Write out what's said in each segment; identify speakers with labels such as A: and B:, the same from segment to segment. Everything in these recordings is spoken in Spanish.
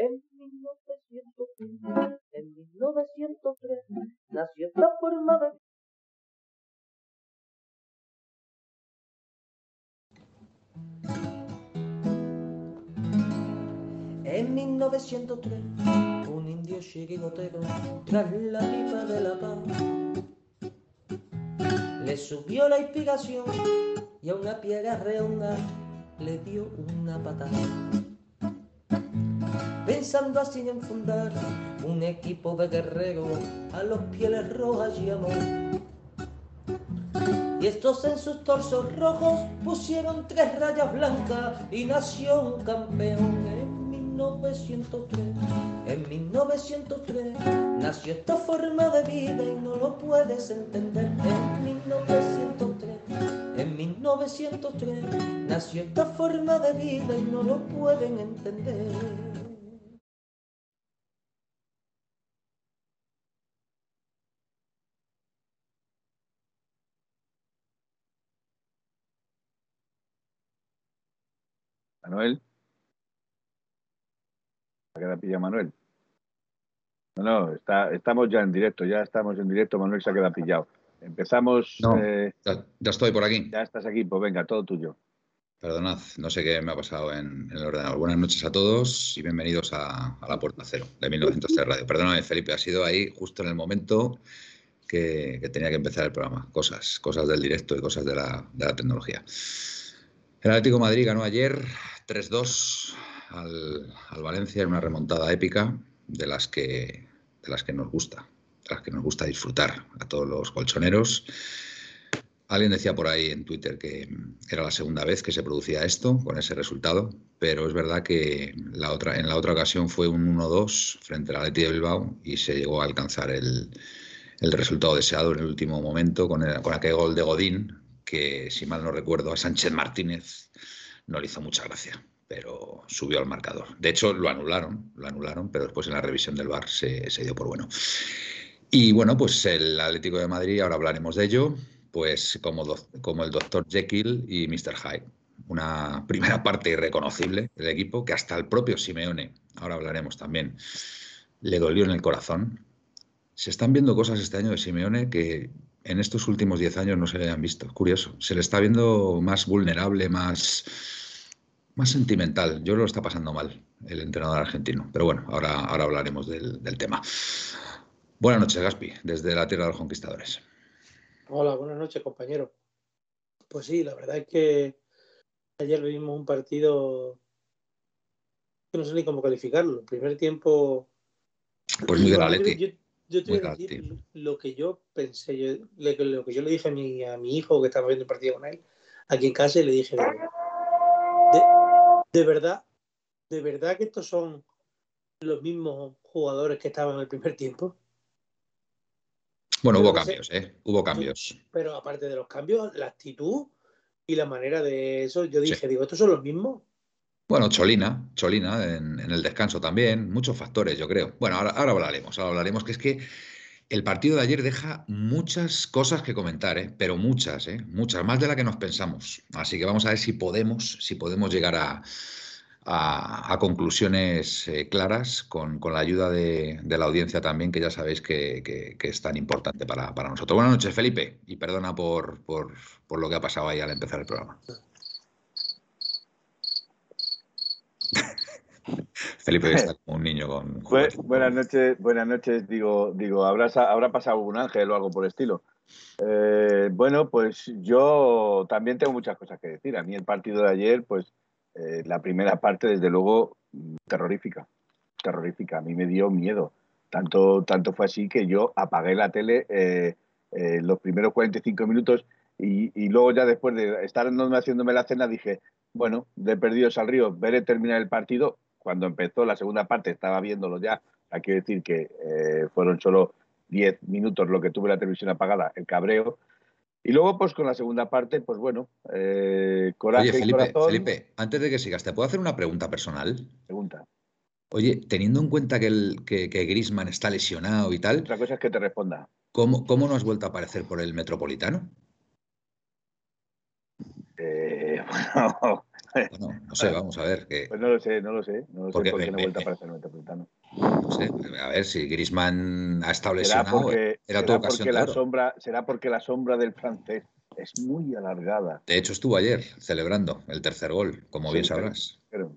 A: En 1903, en 1903, nació esta forma de En 1903, un indio chirigotero, tras la pipa de la paz, le subió la inspiración y a una piedra redonda le dio una patada. Pensando así en fundar un equipo de guerreros a los pieles rojas llamó. Y estos en sus torsos rojos pusieron tres rayas blancas y nació un campeón en 1903. En 1903 nació esta forma de vida y no lo puedes entender. En 1903, en 1903 nació esta forma de vida y no lo pueden entender.
B: Manuel. ¿A qué la pilla Manuel? No, no, está, estamos ya en directo, ya estamos en directo, Manuel se ha quedado pillado. Empezamos.
C: No,
B: eh,
C: ya, ya estoy por aquí.
B: ya estás aquí, pues venga, todo tuyo.
C: Perdonad, no sé qué me ha pasado en, en el ordenador. Buenas noches a todos y bienvenidos a, a La Puerta Cero de 1903 Radio. Perdóname, Felipe, ha sido ahí justo en el momento que, que tenía que empezar el programa. Cosas, cosas del directo y cosas de la, de la tecnología. El Atlético Madrid ganó ayer 3-2 al, al Valencia en una remontada épica de las que, de las que nos gusta, de las que nos gusta disfrutar a todos los colchoneros. Alguien decía por ahí en Twitter que era la segunda vez que se producía esto con ese resultado, pero es verdad que la otra, en la otra ocasión fue un 1-2 frente al Atleti de Bilbao y se llegó a alcanzar el, el resultado deseado en el último momento con, con aquel gol de Godín que, si mal no recuerdo, a Sánchez Martínez no le hizo mucha gracia, pero subió al marcador. De hecho, lo anularon, lo anularon, pero después en la revisión del VAR se, dio por bueno. Y bueno, pues el Atlético de Madrid, ahora hablaremos de ello, pues como, como el doctor Jekyll y Mr. Hyde. Una primera parte irreconocible del equipo que hasta el propio Simeone, ahora hablaremos también, le dolió en el corazón. Se están viendo cosas este año de Simeone que en estos últimos 10 años no se le han visto. Curioso. Se le está viendo más vulnerable, más, más sentimental. Yo lo está pasando mal el entrenador argentino. Pero bueno, ahora, ahora hablaremos del, del tema. Buenas noches, Gaspi, desde la tierra de los conquistadores.
D: Hola, buenas noches, compañero. Pues sí, la verdad es que ayer vimos un partido que no sé ni cómo calificarlo. El primer tiempo.
C: Pues muy del Atleti.
D: Yo, te voy a decir lo que yo pensé, yo- lo que- lo que yo le dije a mi, a mi hijo que estaba viendo el partido con él, aquí en casa, y le dije, de, de verdad, de verdad que estos son los mismos jugadores que estaban en el primer tiempo.
C: Bueno, hubo cambios, ¿eh? Hubo cambios.
D: Pero aparte de los cambios, la actitud y la manera de eso, yo
C: Sí.
D: dije, digo, ¿estos son los mismos?
C: Bueno, Cholina, Cholina en, el descanso también, muchos factores, yo creo. Bueno, ahora, hablaremos, ahora hablaremos, que es que el partido de ayer deja muchas cosas que comentar, ¿eh? pero muchas, ¿eh? muchas, más de las que nos pensamos. Así que vamos a ver si podemos, si podemos llegar a, a- conclusiones eh, claras con, con la ayuda de, la audiencia también, que ya sabéis que es tan importante para, para nosotros. Buenas noches, Felipe, y perdona por, por, por lo que ha pasado ahí al empezar el programa. Felipe está como un niño con
B: Bu- buenas noches, buenas noches. Digo, digo, habrá, sa- habrá pasado un ángel o algo por el estilo. Eh, bueno, pues yo también tengo muchas cosas que decir. A mí el partido de ayer, pues eh, la primera parte, desde luego, mm, terrorífica, terrorífica. A mí me dio miedo. Tanto, tanto fue así que yo apagué la tele eh, los primeros 45 minutos y, y luego ya después de estar haciéndome la cena dije, bueno, de perdidos al río, veré terminar el partido. Cuando empezó la segunda parte estaba viéndolo ya. Hay que decir que eh, fueron solo 10 minutos lo que tuve la televisión apagada, el cabreo. Y luego, pues con la segunda parte, pues bueno, eh, coraje
C: Oye,
B: y
C: Felipe,
B: corazón.
C: Felipe, antes de que sigas, ¿te puedo hacer una pregunta personal?
B: Pregunta.
C: Oye, teniendo en cuenta que, el, que, que Griezmann está lesionado y tal,
B: Otra cosa es que te responda.
C: ¿cómo, ¿cómo no has vuelto a aparecer por el Metropolitano?
B: Eh, bueno,
C: Bueno, no sé, vamos a ver. Que,
B: Pues no lo sé, no lo sé. No lo
C: Porque
B: sé por qué no ha vuelto
C: me-
B: a aparecer el Metropolitano.
C: no sé, a ver si Grisman ha lesionado.
B: porque,
C: Era
B: será
C: tu ocasión
B: la sombra, será porque la sombra del francés es muy alargada.
C: De hecho, estuvo ayer celebrando el tercer gol, como
B: Sí,
C: bien sabrás.
B: Pero-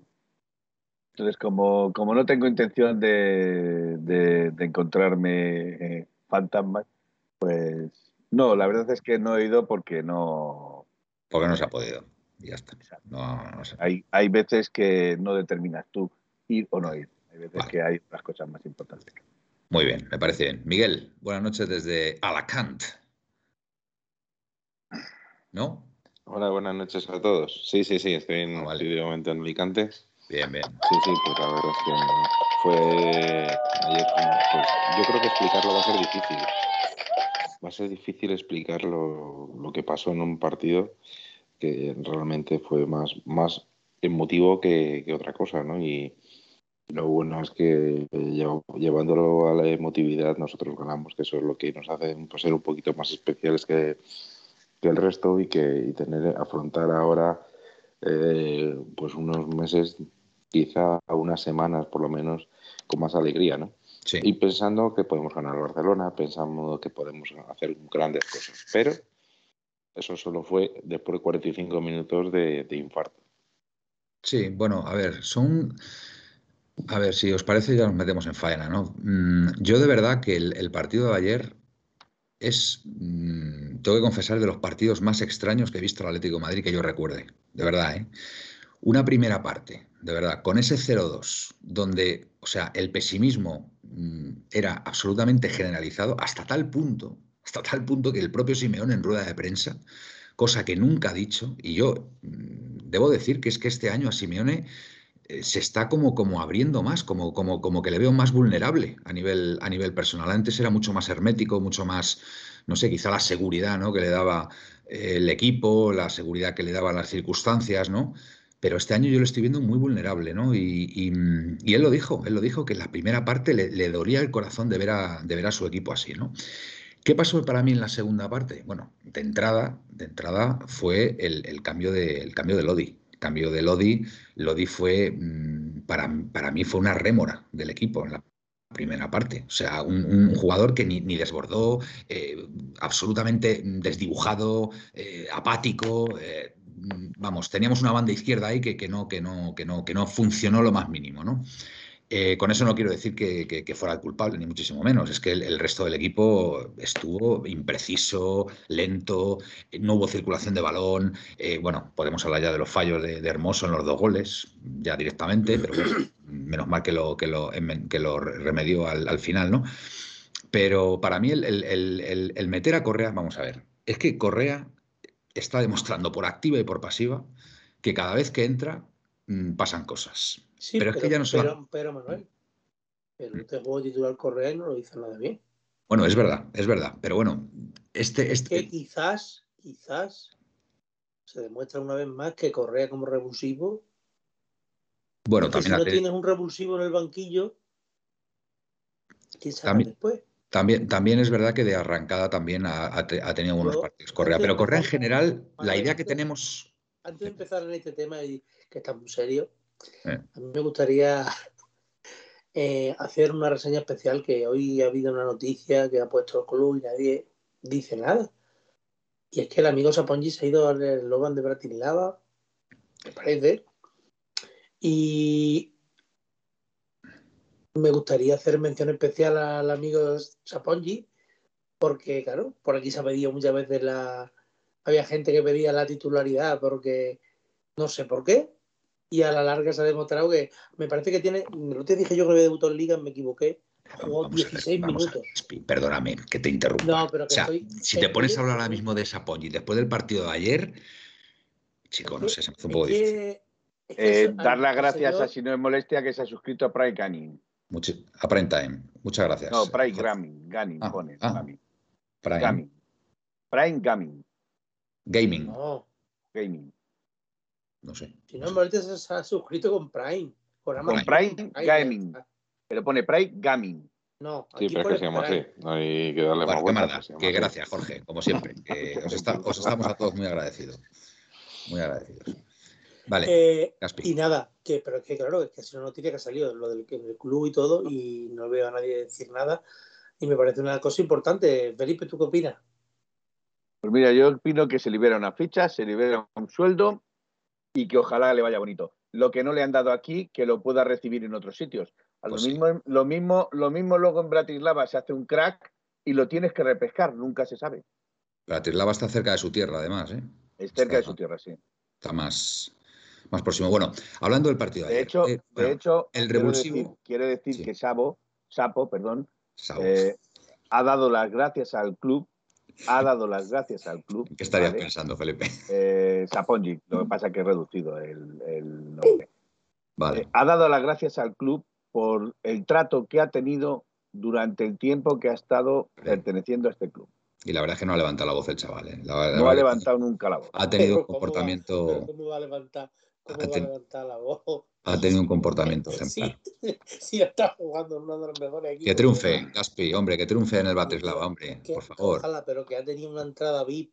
B: Entonces, como, como no tengo intención de, de- de encontrarme eh, fantasmas, pues no, la verdad es que no he ido porque no.
C: Porque no se ha podido. Y ya está. No, no sé.
B: Hay, hay veces que no determinas tú ir o no ir. Hay veces
C: Vale.
B: que hay otras cosas más importantes.
C: Muy bien, me parece bien. Miguel, buenas noches desde Alacant. ¿No?
E: Hola, buenas noches a todos. Sí, sí, sí, estoy, en,
C: Ah, vale.
E: estoy de momento en Alicante.
C: Bien, bien.
E: Sí, sí, pues la verdad es que fue ayer. Pues, yo creo que explicarlo va a ser difícil. Va a ser difícil explicar lo, lo que pasó en un partido que realmente fue más, más emotivo que, que otra cosa, ¿no? Y lo bueno es que llev- llevándolo a la emotividad nosotros ganamos, que eso es lo que nos hace pues, ser un poquito más especiales que, que el resto y que y tener afrontar ahora eh, pues unos meses, quizá unas semanas por lo menos, con más alegría, ¿no?
C: Sí.
E: Y pensando que podemos ganar Barcelona, pensando que podemos hacer grandes cosas. Pero eso solo fue después de 45 minutos de, infarto.
C: Sí, bueno, a ver, son. A ver, si os parece, ya nos metemos en faena, ¿no? Mm, yo de verdad que el, partido de ayer es, mm, tengo que confesar, de los partidos más extraños que he visto el Atlético de Madrid que yo recuerde. De verdad, ¿eh? Una primera parte, de verdad, con ese 0-2, donde, o sea, el pesimismo mm, era absolutamente generalizado hasta tal punto, hasta tal punto que el propio Simeón en rueda de prensa, cosa que nunca ha dicho, y yo mm, debo decir que es que este año a Simeone eh, se está como, como abriendo más, como, como, como que le veo más vulnerable a nivel, a nivel personal. Antes era mucho más hermético, mucho más, no sé, quizá la seguridad ¿no? que le daba eh, el equipo, la seguridad que le daban las circunstancias, ¿no? Pero este año yo lo estoy viendo muy vulnerable, ¿no? Y, y él lo dijo, él lo dijo que en la primera parte le, le dolía el corazón de ver, a, de ver a su equipo así, ¿no? ¿Qué pasó para mí en la segunda parte? Bueno, de entrada, de entrada fue el, cambio de, el cambio de Lodi. El cambio de Lodi, Lodi fue, mm, para, para mí fue una rémora del equipo en la primera parte. O sea, un, jugador que ni, desbordó, eh, absolutamente desdibujado, eh, apático. eh, vamos, teníamos una banda izquierda ahí que, que no, que, no, que, no, que no funcionó lo más mínimo, ¿no? Eh, con eso no quiero decir que, que- que fuera el culpable, ni muchísimo menos. Es que el, el resto del equipo estuvo impreciso, lento, no hubo circulación de balón. eh, bueno, podemos hablar ya de los fallos de, de Hermoso en los dos goles, ya directamente, pero bueno, menos mal que lo, que lo, que lo remedió al, al final, ¿no? Pero para mí el meter a Correa, vamos a ver, es que Correa está demostrando por activa y por pasiva que cada vez que entra mm, pasan cosas.
D: Sí,
C: Pero es que ya no se va-
D: pero, pero, Manuel, pero este juego titular Correa no lo hizo nada bien.
C: Bueno, es verdad, es verdad. Pero bueno, este,
D: Que
C: este,
D: quizás, quizás se demuestra una vez más que Correa como revulsivo,
C: bueno,
D: que si
C: también,
D: no
C: te-
D: tienes un revulsivo en el banquillo, quién sabe
C: También-
D: después.
C: también, también es verdad que de arrancada también ha, ha te- ha tenido
D: Yo,
C: partidos Correa. Pero Correa en general, la idea que tenemos.
D: Antes de empezar en este tema, y que está muy serio,
C: Eh.
D: a mí me gustaría eh, hacer una reseña especial que hoy ha habido una noticia que ha puesto el club y nadie dice nada. Y es que el amigo Sapongi se ha ido al Loban de Bratislava, me parece. Y me gustaría hacer mención especial al amigo Sapongi, porque, claro, por aquí se ha pedido muchas veces la. Había gente que pedía la titularidad porque no sé por qué. Y a la larga se ha demostrado que me parece que tiene. Otro día dije yo que había debutado en Liga, me equivoqué. Jugó
C: Vamos a ver,
D: 16
C: vamos a ver,
D: minutos.
C: Perdóname que te interrumpa.
D: No, pero que
C: o sea,
D: estoy-
C: si te pones a hablar ahora mismo de Sapongi después del partido de ayer, chico, no sé, se me hace un poco difícil.
B: Eh, dar las gracias
D: señor-
B: a si no es molestia que se ha suscrito a Pride Gaming.
C: Mucho- a Prime Time. Muchas gracias.
B: No, Pride
C: Jorge.
B: Gaming. Gaming
C: Ah,
B: pone.
C: ah.
B: Gaming.
C: Prime.
B: Gaming. Prime Gaming.
C: Gaming.
D: No,
B: Gaming.
C: No sé.
D: si
C: no
D: no,
C: sé.
D: Se ha suscrito con Prime. Con, Amazon
B: Prime
D: Prime,
B: Gaming. Pero pone Pride Gaming.
D: No,
E: Sí,
D: aquí
E: pero es que se llama así.
D: Prime.
E: No hay que darle
C: Bueno,
E: más
C: qué
E: vueltas.
C: Que
E: así.
C: gracias, Jorge, como siempre. que os, está- os estamos a todos muy agradecidos. Muy agradecidos. Vale.
D: Eh, y nada, que, pero es que claro, es que si no, no tiene que ha salido lo del, del club y todo, y no veo a nadie decir nada. Y me parece una cosa importante. Felipe, ¿tú qué opinas?
B: Pues mira, yo opino que se libera una ficha, se libera un sueldo y que ojalá le vaya bonito. Lo que no le han dado aquí, que lo pueda recibir en otros sitios. A lo,
C: Pues sí.
B: mismo, lo, mismo, lo mismo luego en Bratislava se hace un crack y lo tienes que repescar, nunca se sabe.
C: Bratislava está cerca de su tierra, además, ¿eh?
B: Es cerca de su tierra, sí.
C: Está más, más próximo. Bueno, hablando del partido de,
B: De
C: ayer,
B: hecho,
C: eh, bueno,
B: de hecho
C: el
B: quiero
C: revulsivo-
B: decir, quiero decir
C: Sí.
B: que Sabo, Sapo, perdón,
C: Saúl,
B: eh, ha dado las gracias al club, ha dado las gracias al club.
C: ¿qué estarías
B: ¿vale?
C: pensando, Felipe?
B: Eh, Sapongi, lo que pasa es que he reducido el, el nombre.
C: Vale.
B: Eh, ha dado las gracias al club por el trato que ha tenido durante el tiempo que ha estado perteneciendo a este club.
C: Y la verdad es que no ha levantado la voz el chaval. ¿eh? La- la
B: No ha levantado nunca la voz.
C: Ha tenido un
D: Pero ¿cómo va-
C: comportamiento,
D: ¿Cómo va a levantar, cómo
C: Ha
D: va a levantar la voz?
C: ha tenido un comportamiento
D: Sí,
C: ejemplar.
D: sí, está jugando en uno de los mejores equipos.
C: Que triunfe, Gaspi, hombre, que triunfe en el Bratislava, hombre,
D: Que-
C: por favor.
D: Ojalá, pero que ha tenido una entrada VIP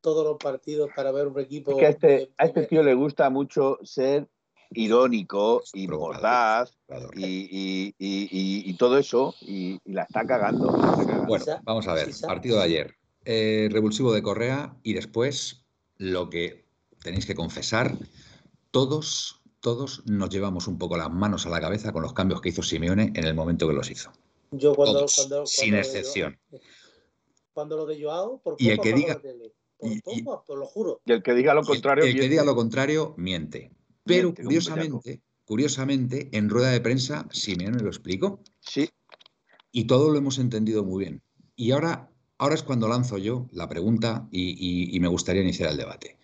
D: todos los partidos para ver un equipo.
B: Es que a este,
D: de-
B: a este tío le gusta mucho ser irónico y mordaz y, y- y- y- y todo eso y, y la está cagando. la está cagando.
C: Bueno, vamos a ver, partido de ayer. Eh, revulsivo de Correa y después lo que tenéis que confesar, todos, todos nos llevamos un poco las manos a la cabeza con los cambios que hizo Simeone en el momento que los hizo.
D: Yo cuando,
C: Todos,
D: cuando-
C: sin
D: cuando
C: excepción.
D: Cuando lo de Joao, por
C: Y el
D: poco
C: que diga-.
D: Por poco, por lo juro.
B: Y el que diga lo
C: Y el-
B: contrario,
C: el, que
B: miente.
C: diga lo contrario, miente. Pero
B: Miente,
C: curiosamente, curiosamente, en rueda de prensa, Simeone lo explicó.
B: Sí,
C: Y todo lo hemos entendido muy bien. Y ahora, ahora es cuando lanzo yo la pregunta y, y- y me gustaría iniciar el debate.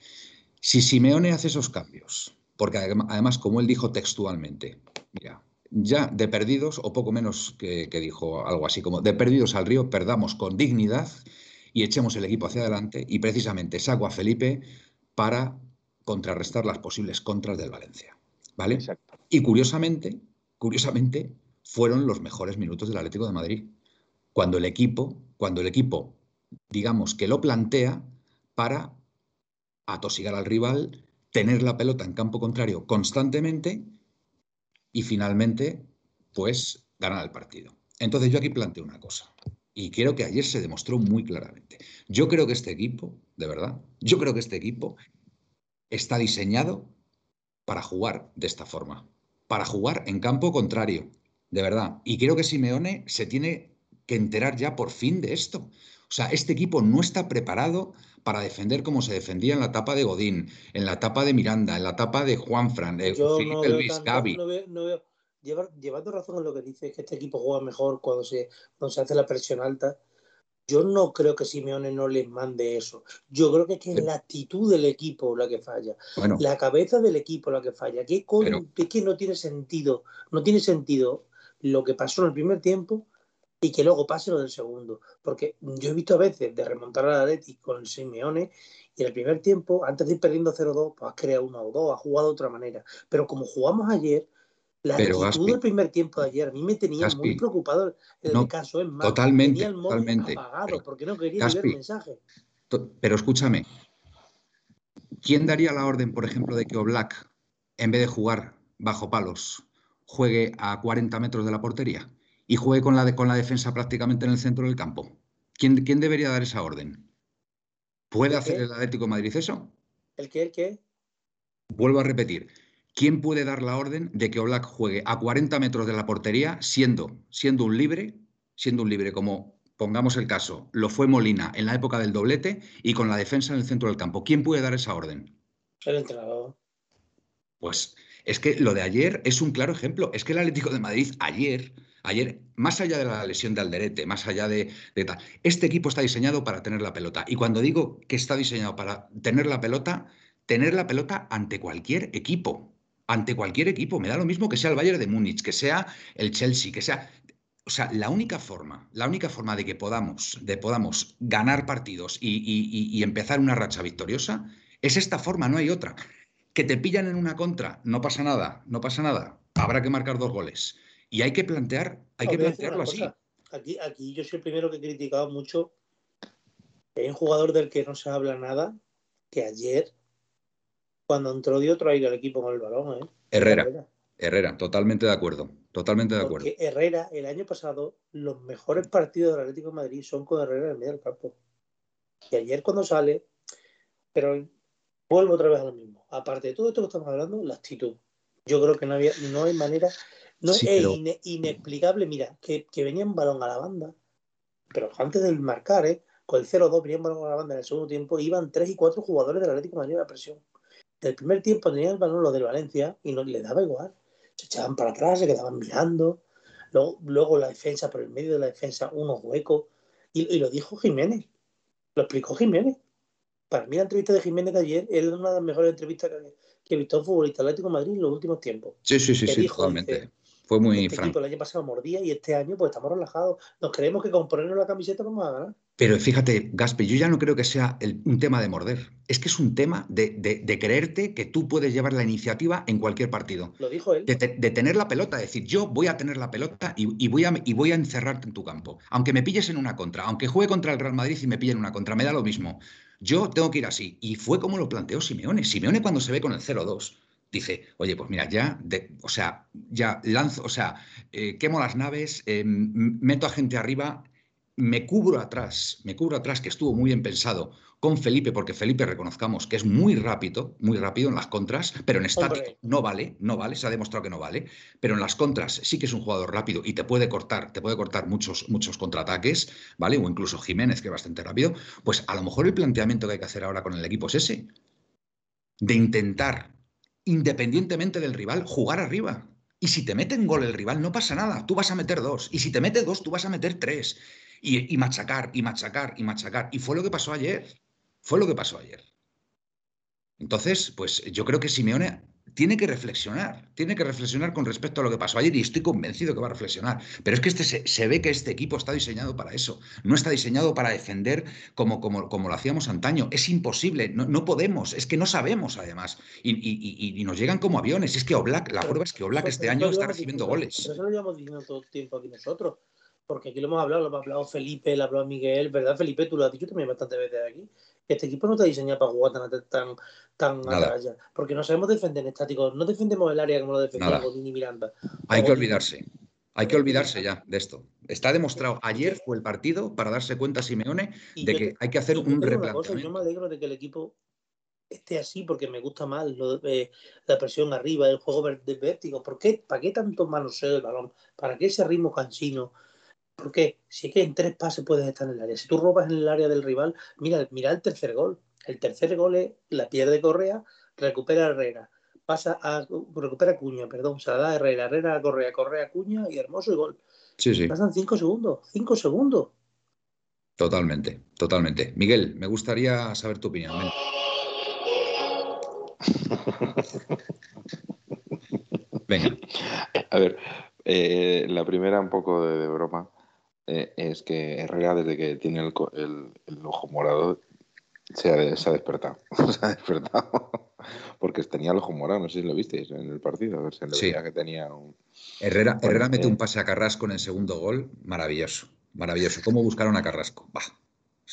C: Si Simeone hace esos cambios, porque adem- además, como él dijo textualmente, mira, ya de perdidos, o poco menos que, que dijo algo así como, de perdidos al río, perdamos con dignidad y echemos el equipo hacia adelante y precisamente saco a Felipe para contrarrestar las posibles contras del Valencia. ¿Vale?
B: exacto.
C: Y curiosamente, curiosamente, fueron los mejores minutos del Atlético de Madrid. Cuando el equipo, cuando el equipo, digamos que lo plantea para atosigar al rival, tener la pelota en campo contrario constantemente y finalmente, pues, ganar el partido. Entonces yo aquí planteo una cosa. Y creo que ayer se demostró muy claramente. Yo creo que este equipo, de verdad, yo creo que este equipo está diseñado para jugar de esta forma, para jugar en campo contrario, de verdad. Y creo que Simeone se tiene que enterar ya por fin de esto. O sea, este equipo no está preparado para defender como se defendía en la etapa de Godín, en la etapa de Miranda, en la etapa de Juanfran, de
D: Yo
C: Felipe
D: no veo
C: Luis,
D: tanto-
C: Gavi.
D: no veo- no veo- lleva- llevando razón en lo que dices, que este equipo juega mejor cuando se, cuando se hace la presión alta. Yo no creo que Simeone no les mande eso. Yo creo que es, que es la actitud del equipo la que falla.
C: Bueno,
D: La cabeza del equipo la que falla. ¿Qué con-
C: Pero-
D: es que no tiene sentido. No tiene sentido lo que pasó en el primer tiempo y que luego pase lo del segundo. Porque yo he visto a veces de remontar al Atleti con el Simeone y en el primer tiempo, antes de ir perdiendo 0-2, pues has creado 1 o 2, has jugado de otra manera. Pero como jugamos ayer, la
C: Pero,
D: actitud
C: Gaspi,
D: del primer tiempo de ayer a mí me tenía
C: Gaspi,
D: muy preocupado en
C: no,
D: el caso. Es más,
C: totalmente,
D: tenía el móvil
C: totalmente.
D: apagado
C: Pero,
D: porque no quería
C: Gaspi,
D: ver.
C: To- Pero escúchame, ¿quién daría la orden, por ejemplo, de que Oblak, en vez de jugar bajo palos, juegue a 40 metros de la portería y juegue con la, de- con la defensa prácticamente en el centro del campo? ¿Quién, quién debería dar esa orden? ¿Puede
D: ¿El
C: hacer
D: qué?
C: el Atlético de Madrid eso?
D: ¿El qué? ¿El qué?
C: Vuelvo a repetir. ¿Quién puede dar la orden de que Oblak juegue a 40 metros de la portería siendo, siendo un libre, siendo un libre como, pongamos el caso, lo fue Molina en la época del doblete y con la defensa en el centro del campo? ¿Quién puede dar esa orden?
D: El entrenador.
C: Pues es que lo de ayer es un claro ejemplo. Es que el Atlético de Madrid ayer, ayer, más allá de la lesión de Alderete, más allá de, tal, este equipo está diseñado para tener la pelota. Y cuando digo que está diseñado para tener la pelota, tener la pelota ante cualquier equipo. Ante cualquier equipo. Me da lo mismo que sea el Bayern de Múnich, que sea el Chelsea, que sea. O sea, la única forma, la única forma de que podamos, de podamos ganar partidos y empezar una racha victoriosa es esta forma, no hay otra. Que te pillan en una contra, no pasa nada, no pasa nada. Habrá que marcar dos goles. Y hay que plantear, hay que plantearlo así.
D: cosa. Aquí, aquí yo soy el primero que he criticado mucho. Hay un jugador del que no se habla nada, que ayer cuando entró dio otro aire al equipo con el balón. ¿eh?
C: Herrera. Herrera, totalmente de acuerdo. Totalmente de acuerdo.
D: Porque Herrera, el año pasado, los mejores partidos del Atlético de Madrid son con Herrera en el medio del campo. Y ayer cuando sale, pero vuelvo otra vez a lo mismo. Aparte de todo esto que estamos hablando, la actitud. Yo creo que no había, no hay manera, no
C: Sí,
D: es
C: pero-
D: ine- inexplicable, mira, que, que venía un balón a la banda, pero antes del marcar, ¿eh? con el 0-2 venía un balón a la banda en el segundo tiempo, iban 3 y 4 jugadores del Atlético de Madrid a la presión. El primer tiempo tenían el balón los del Valencia y no les daba igual. Se echaban para atrás, se quedaban mirando. Luego, luego la defensa, por el medio de la defensa, unos huecos. Y, y lo dijo Jiménez. Lo explicó Jiménez. Para mí la entrevista de Jiménez de ayer es una de las mejores entrevistas que, he visto a un futbolista Atlético de Madrid en los últimos tiempos.
C: Sí, sí, sí, sí,
D: dijo,
C: totalmente.
D: dice,
C: Fue muy
D: Este
C: franco.
D: el año pasado mordía y este año pues estamos relajados. Nos creemos que con ponernos la camiseta vamos a ganar.
C: Pero fíjate, Gaspe, yo ya no creo que sea el- un tema de morder. Es que es un tema de, de- de creerte que tú puedes llevar la iniciativa en cualquier partido.
D: Lo dijo él.
C: De, te- de tener la pelota, decir, yo voy a tener la pelota y, y voy a, y voy a encerrarte en tu campo. Aunque me pilles en una contra, aunque juegue contra el Real Madrid y me pille en una contra, me da lo mismo. Yo tengo que ir así. Y fue como lo planteó Simeone. Simeone cuando se ve con el 0-2 dice, oye, pues mira, ya, de- o sea, ya lanzo, o sea, eh, quemo las naves, eh, meto a gente arriba, me cubro atrás, me cubro atrás, que estuvo muy bien pensado con Felipe, porque Felipe reconozcamos que es muy rápido, muy rápido en las contras, pero en estático
D: Hombre.
C: no vale, no vale, se ha demostrado que no vale, pero en las contras sí que es un jugador rápido y te puede cortar, te puede cortar muchos, muchos contraataques, ¿vale? O incluso Jiménez, que es bastante rápido, pues a lo mejor el planteamiento que hay que hacer ahora con el equipo es ese, de intentar, independientemente del rival, jugar arriba. Y si te meten gol el rival, no pasa nada. Tú vas a meter dos. Y si te mete dos, tú vas a meter tres. Y, y machacar, y machacar, y machacar. Y fue lo que pasó ayer. Fue lo que pasó ayer. Entonces, pues yo creo que Simeone tiene que reflexionar. Tiene que reflexionar con respecto a lo que pasó ayer y estoy convencido que va a reflexionar. Pero es que este, se, se ve que este equipo está diseñado para eso. No está diseñado para defender como, como, como lo hacíamos antaño. Es imposible. No, no podemos. Es que no sabemos, además. Y, y- y- y nos llegan como aviones. Es que Oblak, la prueba es que Oblak
D: pero
C: este año está recibiendo goles.
D: Pero eso lo llevamos diciendo todo el tiempo aquí nosotros. Porque aquí lo hemos hablado, lo hemos hablado Felipe, lo ha hablado Miguel, ¿verdad, Felipe? Tú lo has dicho también bastantes veces aquí. Este equipo no está diseñado para jugar tan, tan, tan a raya. Porque no sabemos defender en estático. No defendemos el área como lo defendía. Godín y Miranda.
C: Hay que olvidarse. Hay que olvidarse ya de esto. Está demostrado. Ayer fue el partido para darse cuenta Simeone de
D: yo
C: que hay que hacer un
D: cosa, yo me
C: replanteamiento.
D: alegro de que el equipo esté así porque me gusta más lo de- eh, la presión arriba, el juego de vértigo. ¿Por qué? ¿Para qué tanto manoseo del balón? ¿Para qué ese ritmo cansino? ¿Por qué? Si es que en tres pases puedes estar en el área. Si tú robas en el área del rival, mira, mira el tercer gol. El tercer gol es la pierde Correa, recupera Herrera. Pasa a recupera Cuña, perdón, se la da a Herrera, Herrera a Correa, Correa a Cuña y hermoso el gol.
C: Sí, sí,
D: Pasan cinco segundos, cinco segundos.
C: totalmente, totalmente. Miguel, me gustaría saber tu opinión. ven. Venga,
E: A ver, eh, la primera, un poco de, de broma, eh, es que Herrera, desde que tiene el, co- el- el ojo morado, se ha, se ha despertado. se ha despertado. Porque tenía el ojo morado, no sé si lo visteis en el partido. A ver, se le
C: Sí.
E: veía que tenía un.
C: Herrera,
E: Bueno,
C: Herrera mete
E: eh.
C: un pase a Carrasco en el segundo gol. Maravilloso, maravilloso. ¿Cómo buscaron a Carrasco? Bah,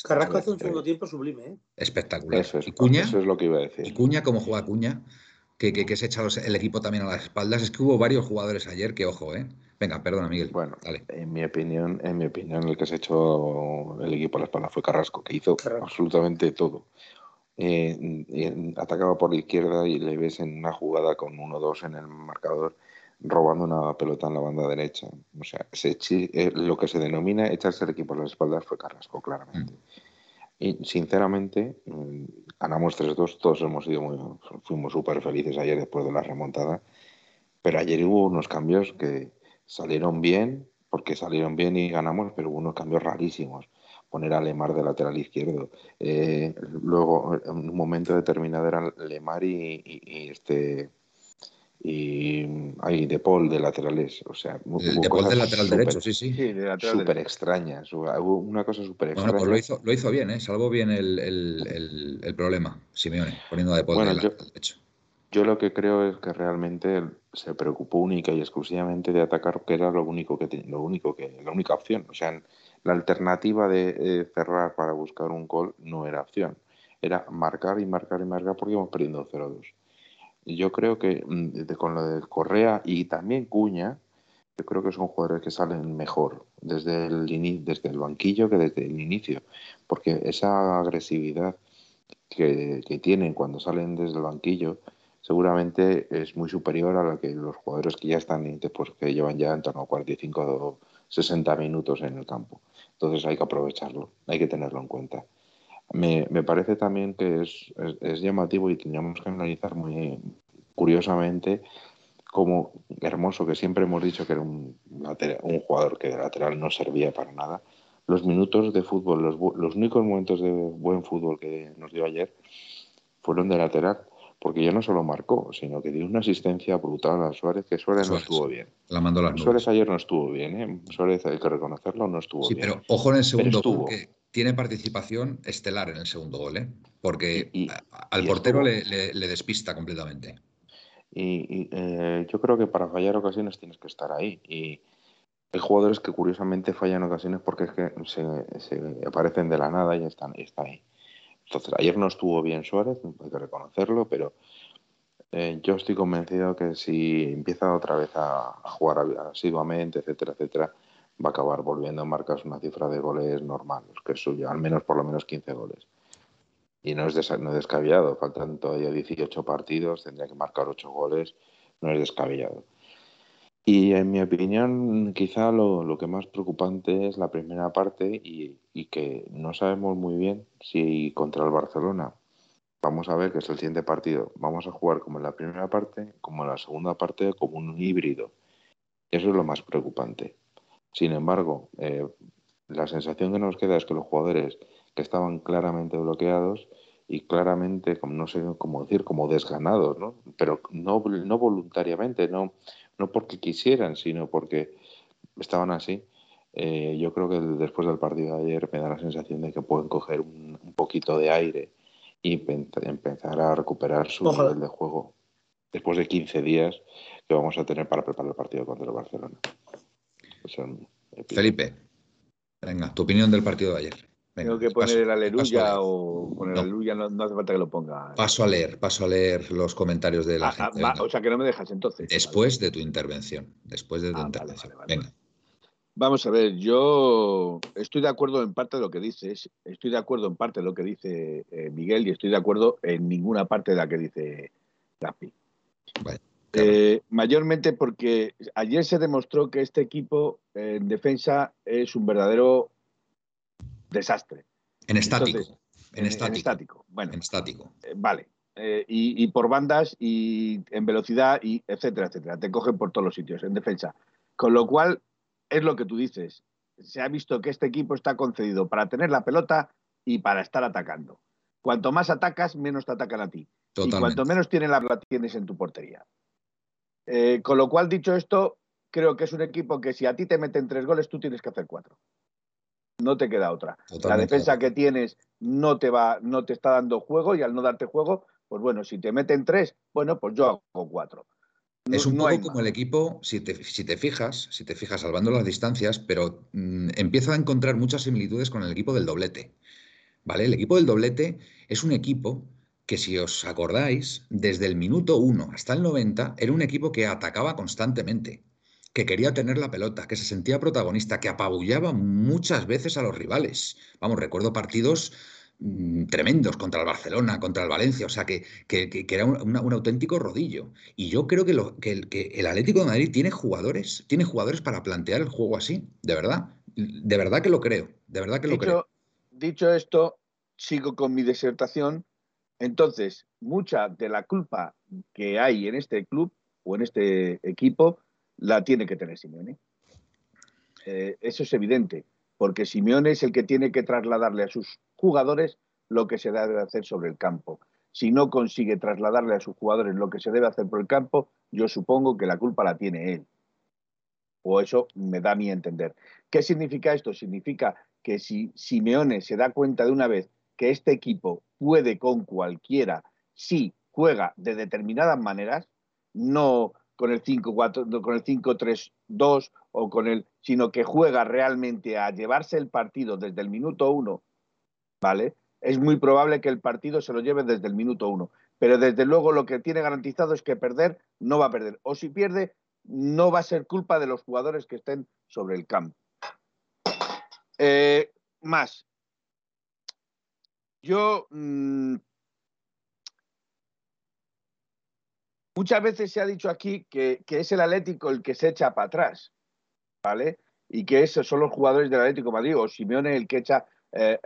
D: Carrasco hace un
E: Eh,
D: segundo tiempo sublime, ¿eh?
C: espectacular.
E: Eso es,
C: ¿Y Cuña?
E: eso es lo que iba a
C: Y
E: decir.
C: Cuña, cómo juega Cuña, que, que, que se echa los- el equipo también a las espaldas. Es que hubo varios jugadores ayer que, ojo, ¿eh? Venga, perdona, Miguel.
E: Bueno,
C: Dale.
E: en mi opinión, en mi opinión, el que se echó el equipo a la espalda fue Carrasco, que hizo
D: Carrasco.
E: absolutamente todo. Eh, atacaba por la izquierda y le ves en una jugada con 1-2 en el marcador robando una pelota en la banda derecha. O sea, se eh, lo que se denomina echarse el equipo a las espaldas fue Carrasco, claramente. Y sinceramente, mm, ganamos 3-2, todos hemos sido muy, fuimos súper felices ayer después de la remontada, pero ayer hubo unos cambios que salieron bien, porque salieron bien y ganamos, pero hubo unos cambios rarísimos. Poner a Lemar de lateral izquierdo. Eh, luego, en un momento determinado eran Lemar y, y- y este y ahí De Paul de laterales. O sea,
C: de Paul del lateral derecho, sí, sí.
B: Sí, de
E: Súper. Hubo una cosa súper
C: Bueno,
E: extraña.
C: pues lo hizo, lo hizo bien, ¿eh? Salvó bien el, el- el- el problema, Simeone, poniendo a De Paul
E: Bueno,
C: de
E: yo-
C: lateral derecho.
E: Yo lo que creo es que realmente se preocupó única y exclusivamente de atacar, que era lo único que lo único que la única opción. O sea, la alternativa de eh, cerrar para buscar un gol no era opción. Era marcar y marcar y marcar porque íbamos perdiendo 0-2. yo creo que mm, con lo de Correa y también Cuña, yo creo que son jugadores que salen mejor desde el, desde el banquillo que desde el inicio, porque esa agresividad que, tienen cuando salen desde el banquillo seguramente es muy superior a la que los jugadores que ya están, pues, que llevan ya en torno a 45 o 60 minutos en el campo. Entonces hay que aprovecharlo, hay que tenerlo en cuenta. Me, parece también que es, es, llamativo y tendríamos que analizar muy curiosamente como Hermoso, que siempre hemos dicho que era un, un jugador que de lateral no servía para nada, los minutos de fútbol, los, los únicos momentos de buen fútbol que nos dio ayer fueron de lateral porque ya no solo marcó, sino que dio una asistencia brutal a Suárez, que Suárez, no estuvo bien.
C: La mandó las
E: Suárez ayer no estuvo bien, ¿eh? Suárez hay que reconocerlo, no estuvo bien.
C: Sí, pero ojo en el segundo gol, que tiene participación estelar en el segundo gol, ¿eh? Porque al portero le, despista completamente.
E: Y, eh, yo creo que para fallar ocasiones tienes que estar ahí. Y hay jugadores que curiosamente fallan ocasiones porque es que se, aparecen de la nada y están, está ahí. Entonces, ayer no estuvo bien Suárez, hay que reconocerlo, pero eh, yo estoy convencido que si empieza otra vez a, jugar asiduamente, etcétera, etcétera, va a acabar volviendo a marcar una cifra de goles normal, que es suya, al menos por lo menos 15 goles. Y no es, descabellado, faltan todavía 18 partidos, tendría que marcar 8 goles, no es descabellado. Y en mi opinión, quizá lo, que más preocupante es la primera parte y, que no sabemos muy bien si contra el Barcelona vamos a ver que es el siguiente partido, vamos a jugar como en la primera parte, como en la segunda parte, como un híbrido. Eso es lo más preocupante. Sin embargo, eh, la sensación que nos queda es que los jugadores que estaban claramente bloqueados y claramente, como no sé cómo decir, como desganados, ¿no? Pero no, no voluntariamente, no, no porque quisieran, sino porque estaban así. Eh, yo creo que después del partido de ayer me da la sensación de que pueden coger un, poquito de aire y empezar a recuperar su nivel de juego después de 15 días que vamos a tener para preparar el partido contra el Barcelona.
C: Felipe, venga, tu opinión del partido de ayer.
B: Tengo que poner el aleluya o poner el aleluya, no, hace falta que lo ponga.
C: Paso a leer, paso a leer los comentarios de la ah,
B: gente. o sea que no me dejas entonces.
C: Después de tu intervención. Después de tu ah, intervención. Venga.
B: Vamos a ver, yo estoy de acuerdo en parte de lo que dices, estoy de acuerdo en parte de lo que dice eh, Miguel y estoy de acuerdo en ninguna parte de la que dice Gaspi. Eh, mayormente porque ayer se demostró que este equipo en defensa es un verdadero desastre.
C: En estático.
B: en, estático. Bueno,
C: en estático.
B: Eh, vale. Eh, y, por bandas y en velocidad y etcétera, etcétera. Te cogen por todos los sitios en defensa. Con lo cual, es lo que tú dices. Se ha visto que este equipo está concedido para tener la pelota y para estar atacando. Cuanto más atacas, menos te atacan a ti. Y cuanto menos tienes la tienes en tu portería. Eh, con lo cual, dicho esto, creo que es un equipo que si a ti te meten tres goles, tú tienes que hacer cuatro no te queda otra. la defensa que tienes no te va, no te está dando juego y al no darte juego, pues bueno, si te meten tres, bueno, pues yo hago cuatro.
C: es un poco como el equipo, si te, fijas, si te fijas, salvando las distancias, pero mm, empieza a encontrar muchas similitudes con el equipo del doblete. ¿Vale? El equipo del doblete es un equipo que, si os acordáis, desde el minuto 1 hasta el 90 era un equipo que atacaba constantemente que quería tener la pelota, que se sentía protagonista, que apabullaba muchas veces a los rivales. Vamos, recuerdo partidos mm, tremendos contra el Barcelona, contra el Valencia, o sea, que, que, era un, auténtico rodillo. Y yo creo que, lo, que, el Atlético de Madrid tiene jugadores, tiene jugadores para plantear el juego así, de verdad. De verdad que lo creo, de verdad que lo creo.
B: Dicho esto, sigo con mi disertación. Entonces, mucha de la culpa que hay en este club o en este equipo la tiene que tener Simeone. Eh, eso es evidente, porque Simeone es el que tiene que trasladarle a sus jugadores lo que se debe hacer sobre el campo. Si no consigue trasladarle a sus jugadores lo que se debe hacer por el campo, yo supongo que la culpa la tiene él. O eso me da a mí entender. ¿Qué significa esto? Significa que si Simeone se da cuenta de una vez que este equipo puede con cualquiera si juega de determinadas maneras, no con el 5-4, con el 5-3-2 o con el, sino que juega realmente a llevarse el partido desde el minuto uno, ¿vale? Es muy probable que el partido se lo lleve desde el minuto uno. pero desde luego lo que tiene garantizado es que perder no va a perder. O si pierde, no va a ser culpa de los jugadores que estén sobre el campo. Eh, más. Yo mm, muchas veces se ha dicho aquí que, que, es el Atlético el que se echa para atrás, ¿vale? Y que esos son los jugadores del Atlético Madrid o Simeone el que echa eh,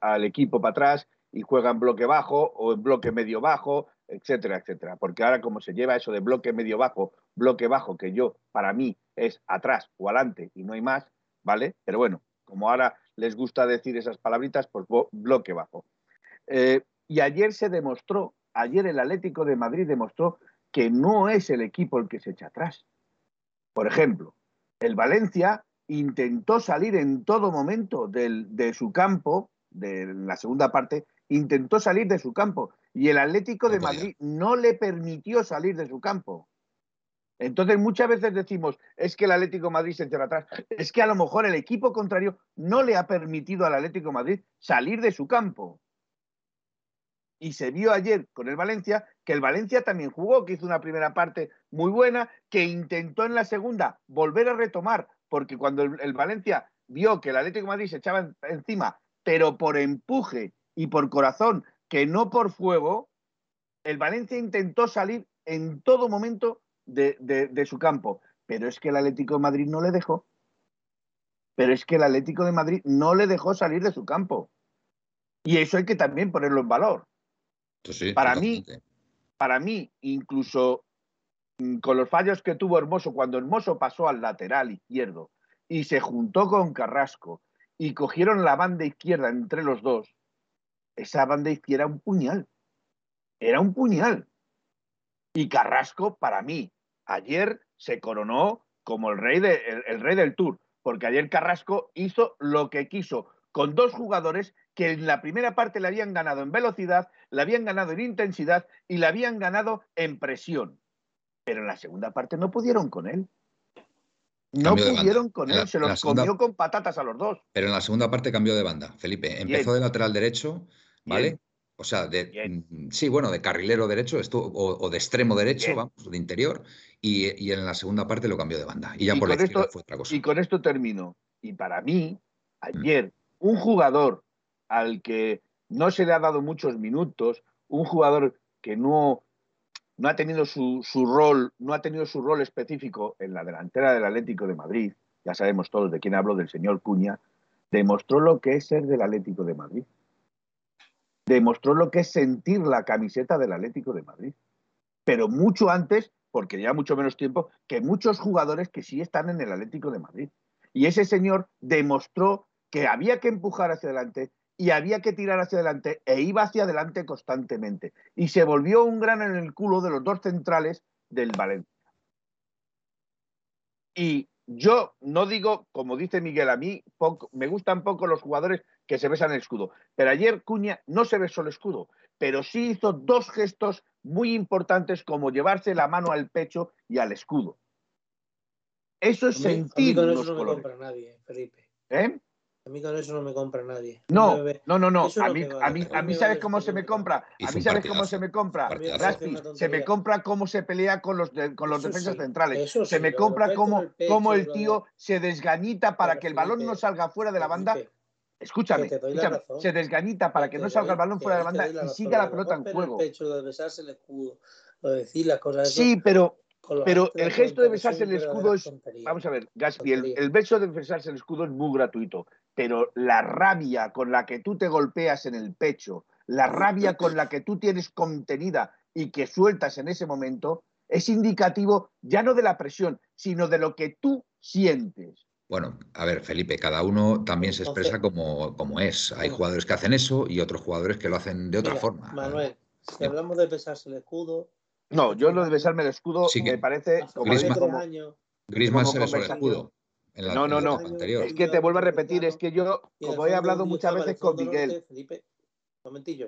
B: al equipo para atrás y juega en bloque bajo o en bloque medio bajo, etcétera, etcétera. Porque ahora como se lleva eso de bloque medio bajo, bloque bajo, que yo, para mí, es atrás o adelante y no hay más, ¿vale? Pero bueno, como ahora les gusta decir esas palabritas, pues bloque bajo. Eh, y ayer se demostró, ayer el Atlético de Madrid demostró que no es el equipo el que se echa atrás. Por ejemplo, el Valencia intentó salir en todo momento de su campo, de la segunda parte, intentó salir de su campo y el Atlético de Madrid no le permitió salir de su campo. Entonces muchas veces decimos, es que el Atlético de Madrid se echa atrás, es que a lo mejor el equipo contrario no le ha permitido al Atlético de Madrid salir de su campo. Y se vio ayer con el Valencia que el Valencia también jugó, que hizo una primera parte muy buena, que intentó en la segunda volver a retomar, porque cuando el, Valencia vio que el Atlético de Madrid se echaba encima, pero por empuje y por corazón, que no por fuego, el Valencia intentó salir en todo momento de, su campo. Pero es que el Atlético de Madrid no le dejó. Pero es que el Atlético de Madrid no le dejó salir de su campo. Y eso hay que también ponerlo en valor. Para mí, para mí, incluso mm, con los fallos que tuvo Hermoso, cuando Hermoso pasó al lateral izquierdo y se juntó con Carrasco y cogieron la banda izquierda entre los dos, esa banda izquierda era un puñal. Era un puñal. Y Carrasco, para mí, ayer se coronó como el rey, de, el, rey del Tour, porque ayer Carrasco hizo lo que quiso con dos jugadores que en la primera parte le habían ganado en velocidad, le habían ganado en intensidad y le habían ganado en presión. Pero en la segunda parte no pudieron con él. No pudieron con él, se los comió con patatas a los dos.
C: Pero en la segunda parte cambió de banda, Felipe. Empezó de lateral derecho, ¿vale? O sea, de, mm, sí, bueno, de carrilero derecho o, de extremo derecho, vamos, de interior, y, en la segunda parte lo cambió de banda. Y ya por la izquierda fue otra cosa.
B: Y con esto termino. Y para mí, mm. Un jugador al que no se le ha dado muchos minutos, un jugador que no, no ha tenido su, su, rol, no ha tenido su rol específico en la delantera del Atlético de Madrid, ya sabemos todos de quién hablo, del señor Cuña, demostró lo que es ser del Atlético de Madrid demostró lo que es sentir la camiseta del Atlético de Madrid. Pero mucho antes, porque ya mucho menos tiempo, que muchos jugadores que sí están en el Atlético de Madrid. Y ese señor demostró que había que empujar hacia adelante y había que tirar hacia adelante e iba hacia adelante constantemente. Y se volvió un gran en el culo de los dos centrales del Valencia. Y yo no digo, como dice Miguel, a mí me gustan poco los jugadores que se besan el escudo. Pero ayer Cuña no se besó el escudo, pero sí hizo dos gestos muy importantes como llevarse la mano al pecho y al escudo. Eso es sentir.
D: Con eso no me compra nadie, Felipe.
B: ¿Eh?
D: A mí con eso no me compra nadie.
B: No, no, no, no. A mí, a mí, a mí sabes cómo se me compra. A mí sabes cómo se me compra. se me compra cómo se pelea con los, con los defensas centrales. Se me compra cómo, cómo el tío se desgañita para que el balón no salga fuera de la banda Escúchame, se desgañita para que, no salga el balón fuera de la banda y siga la pelota en juego. Sí, pero, pero el gesto de besarse el escudo es. Vamos a ver, Gaspi, el, el, beso de besarse el escudo es muy gratuito, pero la rabia con la que tú te golpeas en el pecho, la rabia con la que tú tienes contenida y que sueltas en ese momento, es indicativo ya no de la presión, sino de lo que tú sientes.
C: Bueno, a ver, Felipe, cada uno también se expresa como, como es. Hay jugadores que hacen eso y otros jugadores que lo hacen de otra forma.
D: Manuel, si hablamos de besarse el escudo.
B: No, yo lo de besarme el escudo me parece.
C: Como Griezmann, se besó el escudo.
B: No, no, no. Es que te vuelvo a repetir, es que yo, como he hablado muchas veces con Miguel.
D: Felipe, un momentillo.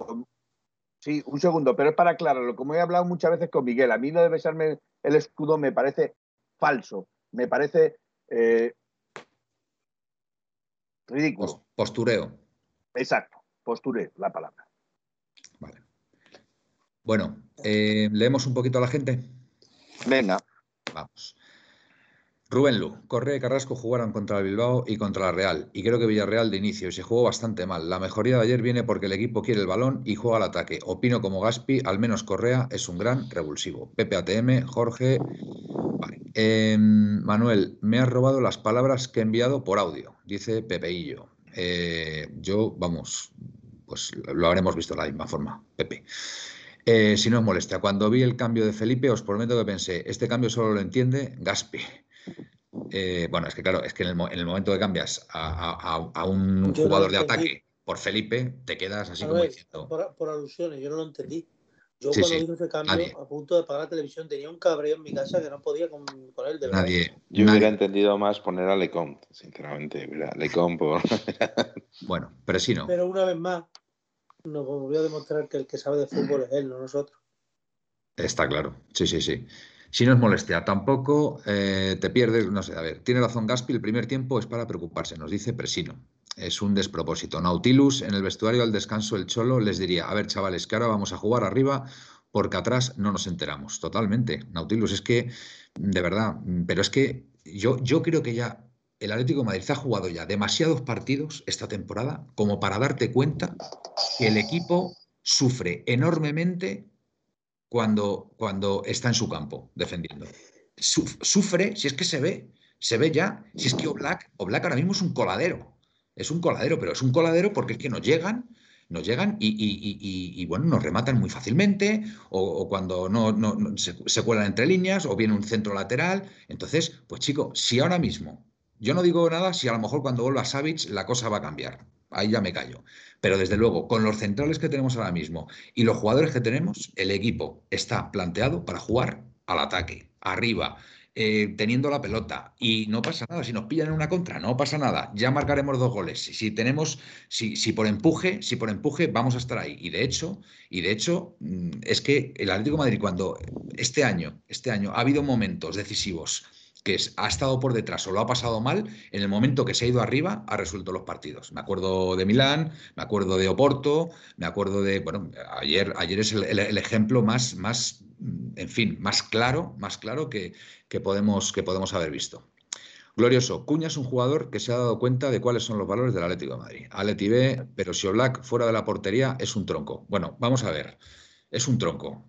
B: Sí, un segundo, pero es para aclararlo. Como he hablado muchas veces con Miguel, a mí lo de besarme el escudo me parece falso. Me parece. Eh, Ridículo.
C: Postureo.
B: Exacto, postureo, la palabra.
C: Vale. Bueno, eh, leemos un poquito a la gente.
B: Venga.
C: Vamos. Rubén Lu, Correa y Carrasco jugaron contra el Bilbao y contra la Real, y creo que Villarreal de inicio, y se jugó bastante mal. La mejoría de ayer viene porque el equipo quiere el balón y juega al ataque. Opino como Gaspi, al menos Correa es un gran revulsivo. Pepe ATM, Jorge. Em, Manuel, me has robado las palabras que he enviado por audio, dice Pepeillo. Eh, yo, vamos, pues lo habremos visto de la misma forma, Pepe. Eh, si no os molesta, cuando vi el cambio de Felipe, os prometo que pensé, este cambio solo lo entiende Gaspi. Eh, bueno, es que claro, es que en el, momento que cambias a, un jugador de ataque por Felipe, te quedas así como diciendo.
D: Por, alusiones, yo no lo entendí. Yo cuando hice ese cambio, a punto de pagar la televisión, tenía un cabreo en mi casa que no podía con, él. De
C: nadie.
E: Yo hubiera entendido más poner a Lecomte, sinceramente. Lecomte por...
C: bueno, pero sí no.
D: Pero una vez más, nos volvió a demostrar que el que sabe de fútbol es él, no nosotros.
C: Está claro, sí, sí, sí. Si no es molestia, tampoco eh, te pierdes, no sé, a ver, tiene razón Gaspi, el primer tiempo es para preocuparse, nos dice Presino. Es un despropósito. Nautilus, en el vestuario al descanso, el Cholo les diría, a ver, chavales, que ahora vamos a jugar arriba porque atrás no nos enteramos. Totalmente. Nautilus, es que, de verdad, pero es que yo, yo creo que ya el Atlético de Madrid ha jugado ya demasiados partidos esta temporada como para darte cuenta que el equipo sufre enormemente cuando, cuando está en su campo defendiendo. Sufre, si es que se ve, se ve ya, si es que Oblak, Oblak ahora mismo es un coladero, es un coladero, pero es un coladero porque es que nos llegan, nos llegan y, bueno, nos rematan muy fácilmente, o, cuando no, se, se, cuelan entre líneas, o viene un centro lateral. Entonces, pues chico, si ahora mismo, yo no digo nada, si a lo mejor cuando vuelva Savic la cosa va a cambiar ahí ya me callo. Pero desde luego, con los centrales que tenemos ahora mismo y los jugadores que tenemos, el equipo está planteado para jugar al ataque, arriba, eh, teniendo la pelota. Y no pasa nada, si nos pillan en una contra, no pasa nada. Ya marcaremos dos goles. Si, tenemos, si, si por empuje, si por empuje, vamos a estar ahí. Y de hecho, y de hecho, mm, es que el Atlético Madrid, cuando este año, este año, ha habido momentos decisivos que ha estado por detrás o lo ha pasado mal, en el momento que se ha ido arriba, ha resuelto los partidos. Me acuerdo de Milán, me acuerdo de Oporto, me acuerdo de, bueno, ayer, ayer es el, ejemplo más, más, en fin, más claro, más claro que, que, podemos, que podemos haber visto. Glorioso, Cuña es un jugador que se ha dado cuenta de cuáles son los valores del Atlético de Madrid. Atleti B, pero si Oblak fuera de la portería es un tronco. Bueno, vamos a ver, es un tronco.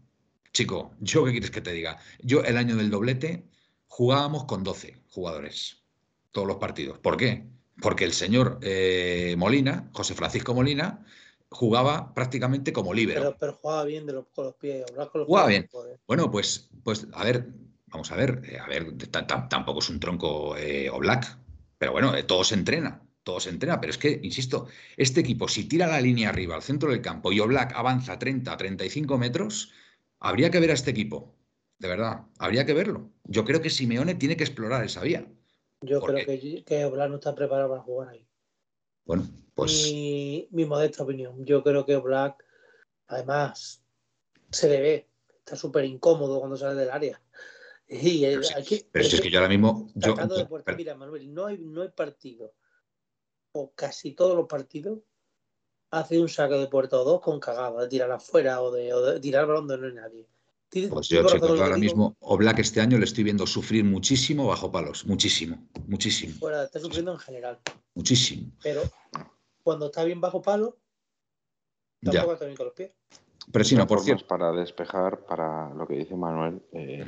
C: Chico, ¿yo qué quieres que te diga? Yo el año del doblete jugábamos con 12 jugadores, todos los partidos. ¿Por qué? Porque el señor eh, Molina, José Francisco Molina, jugaba prácticamente como libre.
D: Pero, jugaba bien de los, con los pies.
C: jugaba bien. Bueno, pues, pues a ver, vamos a ver, eh, a ver, tampoco es un tronco eh, o black, pero bueno, todo se entrena, todo se entrena, pero es que, insisto, este equipo, si tira la línea arriba al centro del campo y Oblak avanza 30, 35 metros, habría que ver a este equipo de verdad, habría que verlo. Yo creo que Simeone tiene que explorar esa vía.
D: Yo creo que, que Oblak no está preparado para jugar ahí.
C: Bueno, pues.
D: Mi, modesta opinión. Yo creo que Oblak, además, se le ve, está súper incómodo cuando sale del área. Y
C: pero, pero es, que yo ahora mismo. Yo,
D: Mira, Manuel, no hay, no hay partido, o casi todos los partidos, hace un saque de puerta o dos con cagada, de tirar afuera o de, o de tirar balón donde no hay nadie.
C: Pues yo, chico, ahora mismo, Oblak este año le estoy viendo sufrir muchísimo bajo palos, muchísimo, muchísimo.
D: Bueno, está sufriendo en general.
C: Muchísimo.
D: Pero cuando está bien bajo palos, tampoco está bien con los pies.
C: Pero si no, por cierto.
E: Para despejar, para lo que dice Manuel, eh,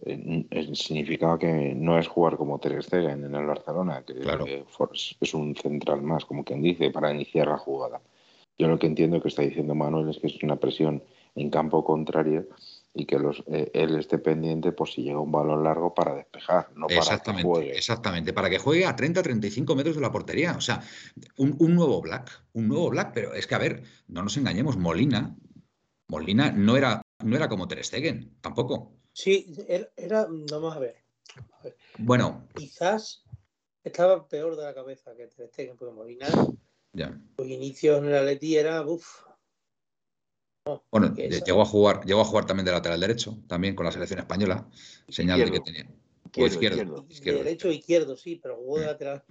E: eh, significa que no es jugar como Ter Stegen en el Barcelona, que es un central más, como quien dice, para iniciar la jugada. Yo lo que entiendo que está diciendo Manuel es que es una presión en campo contrario y que los, eh, él esté pendiente por si llega un balón largo para despejar, no para
C: exactamente,
E: que juegue.
C: Exactamente, para que juegue a 30-35 metros de la portería. O sea, un, nuevo Black, un nuevo Black, pero es que, a ver, no nos engañemos, Molina, Molina no era, no era como Ter Stegen, tampoco.
D: Sí, era, vamos a ver.
C: Bueno.
D: Quizás estaba peor de la cabeza que Ter Stegen, porque Molina, ya. los inicios en el Atleti era, uff,
C: bueno, llegó a jugar, llegó a jugar también de lateral derecho, también con la selección española, señal de que tenía.
D: Izquierdo, izquierdo, Derecho e izquierdo, sí, pero jugó de lateral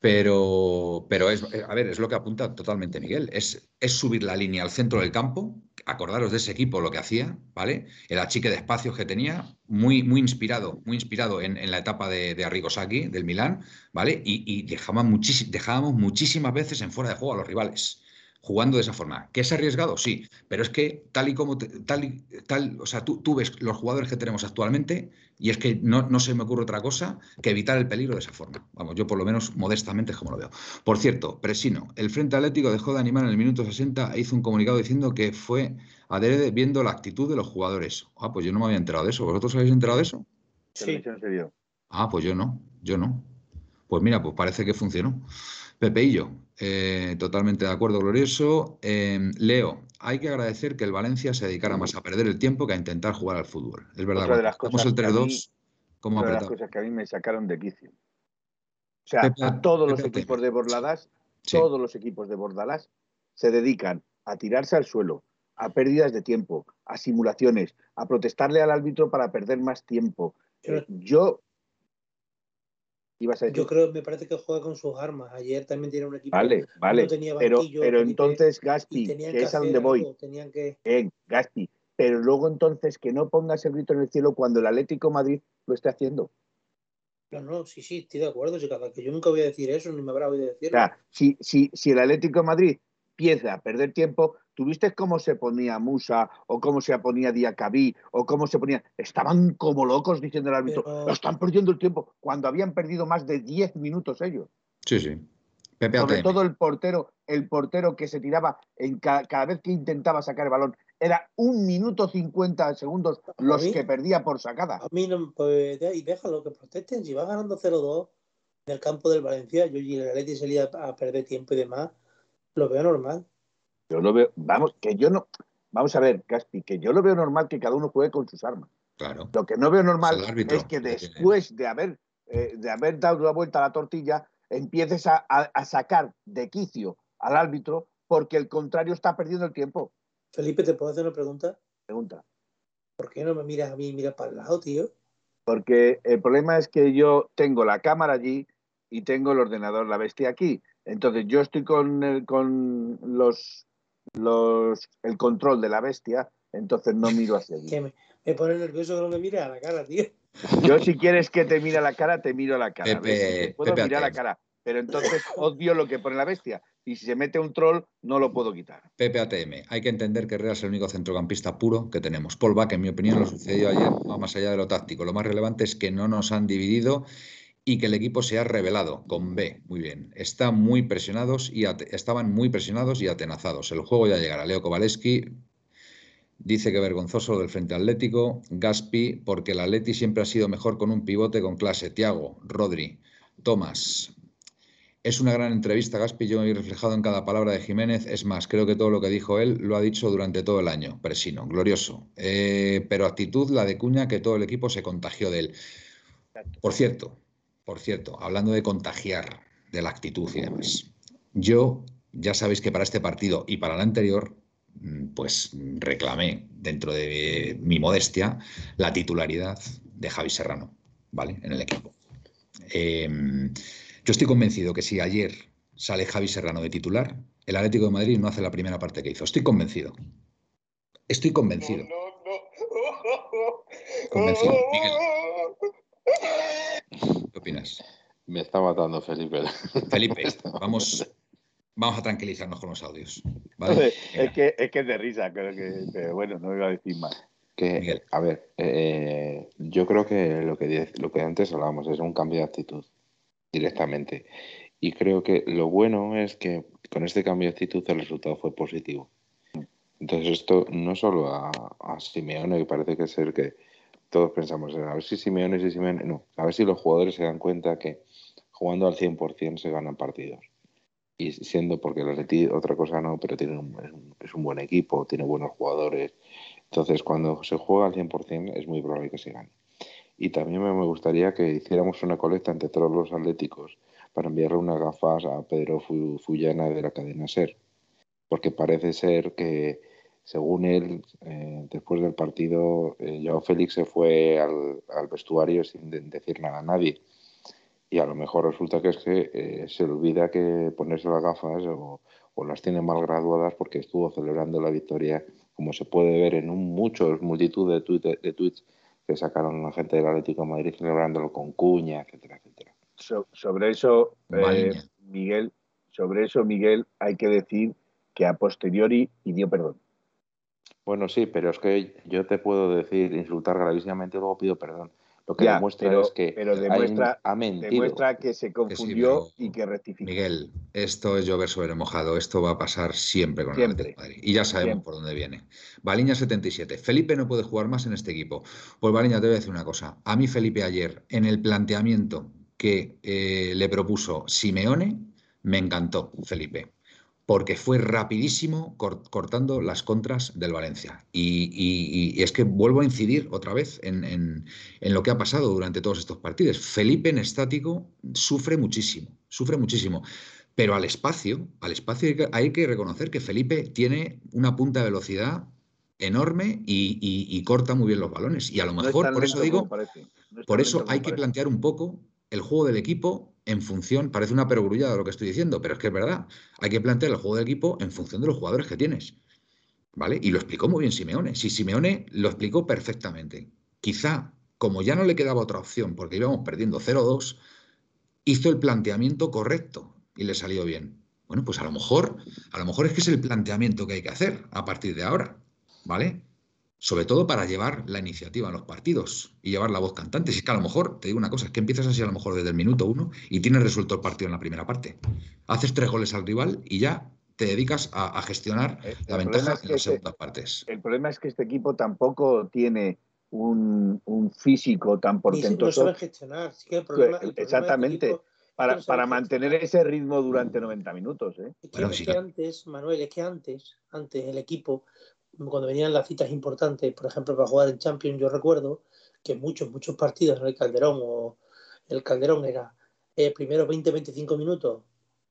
C: pero, pero es, a ver, es lo que apunta totalmente Miguel. Es, es subir la línea al centro del campo, acordaros de ese equipo lo que hacía, ¿vale? El achique de espacios que tenía, muy, muy inspirado, muy inspirado en, la etapa de, de Arrigosaki, del Milán, ¿vale? Y, y dejábamos, dejábamos muchísimas veces en fuera de juego a los rivales jugando de esa forma. ¿Que es arriesgado? Sí, pero es que tal y como, tal, tal, o sea, tú, tú, ves los jugadores que tenemos actualmente y es que no, no, se me ocurre otra cosa que evitar el peligro de esa forma. Vamos, yo por lo menos modestamente es como lo veo. Por cierto, Presino, el Frente Atlético dejó de animar en el minuto 60 e hizo un comunicado diciendo que fue adrede viendo la actitud de los jugadores. Ah, pues yo no me había enterado de eso. ¿Vosotros habéis enterado de eso?
B: Sí.
C: Ah, pues yo no, yo no. Pues mira, pues parece que funcionó. Pepeillo, eh, totalmente de acuerdo, glorioso. Em, Leo, hay que agradecer que el Valencia se dedicara más a perder el tiempo que a intentar jugar al fútbol. Es verdad,
B: otra de las cosas el 3-2, como de las cosas que a mí me sacaron de quicio. O sea, todos los equipos de Bordalas, todos los equipos de Bordalas se dedican a tirarse al suelo, a pérdidas de tiempo, a simulaciones, a protestarle al árbitro para perder más tiempo. yo
D: yo creo, me parece que juega con sus armas. Ayer también tiene un equipo.
B: Vale, vale. pero, pero entonces, Gaspi, que es a donde voy.
D: tenían que...
B: Eh, Gaspi, pero luego entonces que no pongas el grito en el cielo cuando el Atlético Madrid lo esté haciendo.
D: No, no, sí, sí, estoy de acuerdo, que yo nunca voy a decir eso, ni me habrá oído decirlo.
B: O sea, si, si, si el Atlético Madrid empieza a perder tiempo, ¿Tuviste cómo se ponía Musa o cómo se ponía Diacabí o cómo se ponía? Estaban como locos diciendo el árbitro, están perdiendo el tiempo, cuando habían perdido más de 10 minutos ellos.
C: Sí, sí.
B: Sobre todo el portero, el portero que se tiraba en cada, vez que intentaba sacar el balón. Era un minuto 50 segundos los que perdía por sacada.
D: A mí no, pues, y déjalo que protesten. Si va ganando 0-2 en el campo del Valencia, yo y el Atleti salía a perder tiempo y demás, lo veo normal.
B: Yo lo veo, vamos, que yo no, vamos a ver, Caspi, que yo lo veo normal que cada uno juegue con sus armas.
C: Claro.
B: Lo que no veo normal es, que después de haber, eh, de haber dado la vuelta a la tortilla, empieces a, sacar de quicio al árbitro porque el contrario está perdiendo el tiempo.
D: Felipe, ¿te puedo hacer una pregunta?
B: Pregunta.
D: ¿Por qué no me miras a mí y miras para el lado, tío?
B: Porque el problema es que yo tengo la cámara allí y tengo el ordenador, la bestia aquí. Entonces yo estoy con, con los los, el control de la bestia, entonces no miro hacia allí.
D: Me, pone nervioso que no me mire a la cara, tío.
B: Yo si quieres que te mire a la cara, te miro a la cara. puedo mirar a la cara, pero entonces odio lo que pone la bestia. Y si se mete un troll, no lo puedo quitar.
C: Pepe ATM. Hay que entender que Real es el único centrocampista puro que tenemos. Paul Bach, en mi opinión, lo sucedió ayer, va más allá de lo táctico. Lo más relevante es que no nos han dividido y que el equipo se ha revelado con B. Muy bien. Está muy presionados y estaban muy presionados y atenazados. El juego ya llegará. Leo Kowaleski dice que vergonzoso del frente atlético. Gaspi, porque el Atleti siempre ha sido mejor con un pivote con clase. Tiago, Rodri, Tomás. Es una gran entrevista, Gaspi. Yo me he reflejado en cada palabra de Jiménez. Es más, creo que todo lo que dijo él lo ha dicho durante todo el año. Presino, glorioso. Eh, pero actitud la de Cuña, que todo el equipo se contagió de él. Por cierto, por cierto, hablando de contagiar, de la actitud y demás, yo ya sabéis que para este partido y para el anterior, mm, pues reclamé dentro de mi modestia la titularidad de Javi Serrano, ¿vale? En el equipo. Em, yo estoy convencido que si ayer sale Javi Serrano de titular, el Atlético de Madrid no hace la primera parte que hizo. Estoy convencido. Estoy convencido. Convencido. Miguel.
E: Me está matando Felipe.
C: Felipe, vamos, vamos a tranquilizarnos con los audios.
B: Es, que, es que de risa, creo que, pero bueno, no iba a decir más.
E: Que, a ver, eh, yo creo que lo, que lo que antes hablábamos es un cambio de actitud directamente. Y creo que lo bueno es que con este cambio de actitud el resultado fue positivo. Entonces esto no solo a, a Simeone, que parece que es el que todos pensamos en a ver si Simeone, si Simeone, no, a ver si los jugadores se dan cuenta que jugando al 100% se ganan partidos. Y siendo porque el Atleti otra cosa no, pero tiene es un buen equipo, tiene buenos jugadores. Entonces, cuando se juega al 100% es muy probable que se gane. Y también me gustaría que hiciéramos una colecta entre todos los atléticos para enviarle unas gafas a Pedro Fullana de la cadena SER. Porque parece ser que según él, eh, después del partido, eh, Joao Félix se fue al, vestuario sin decir nada a nadie. Y a lo mejor resulta que es que eh, se le olvida que ponerse las gafas o, las tiene mal graduadas porque estuvo celebrando la victoria como se puede ver en un muchos multitud de, de tweets que sacaron la gente del Atlético de Madrid celebrándolo con cuña, etcétera, etcétera.
B: sobre eso, eh, Miguel, sobre eso, Miguel, hay que decir que a posteriori pidió perdón.
E: Bueno, sí, pero es que yo te puedo decir, insultar gravísimamente, luego pido perdón. Lo que demuestra es que
B: pero demuestra, ha mentido. demuestra que se confundió y que rectificó.
C: Miguel, esto es llover sobre mojado. Esto va a pasar siempre con el Atlético Madrid. Y ya sabemos por dónde viene. Baliña 77. Felipe no puede jugar más en este equipo. Pues Baliña, te voy a decir una cosa. A mí Felipe ayer, en el planteamiento que eh, le propuso Simeone, me encantó Felipe porque fue rapidísimo cortando las contras del Valencia. Y, es que vuelvo a incidir otra vez en, lo que ha pasado durante todos estos partidos. Felipe en estático sufre muchísimo, sufre muchísimo. Pero al espacio, al espacio hay que, reconocer que Felipe tiene una punta de velocidad enorme y, corta muy bien los balones. Y a lo mejor, por eso digo, por eso hay que plantear un poco el juego del equipo en función, parece una perogrullada lo que estoy diciendo, pero es que es verdad, hay que plantear el juego del equipo en función de los jugadores que tienes. ¿Vale? Y lo explicó muy bien Simeone. Sí, Simeone lo explicó perfectamente. Quizá, como ya no le quedaba otra opción, porque íbamos perdiendo 0-2, hizo el planteamiento correcto y le salió bien. Bueno, pues a lo mejor, a lo mejor es que es el planteamiento que hay que hacer a partir de ahora. ¿Vale? Sobre todo para llevar la iniciativa en los partidos y llevar la voz cantante. Si es que a lo mejor, te digo una cosa, es que empiezas así a lo mejor desde el minuto uno y tienes resuelto el partido en la primera parte. Haces tres goles al rival y ya te dedicas a, gestionar eh, la ventaja en las segundas partes.
B: El problema es que este equipo tampoco tiene un, físico tan portentoso.
D: no sabe gestionar.
B: Exactamente. para, para mantener ese ritmo durante 90 minutos. ¿eh?
D: Es que, antes, Manuel, es que antes, antes el equipo cuando venían las citas importantes, por ejemplo, para jugar en Champions, yo recuerdo que muchos, muchos partidos en el Calderón o el Calderón era eh, primeros 20-25 minutos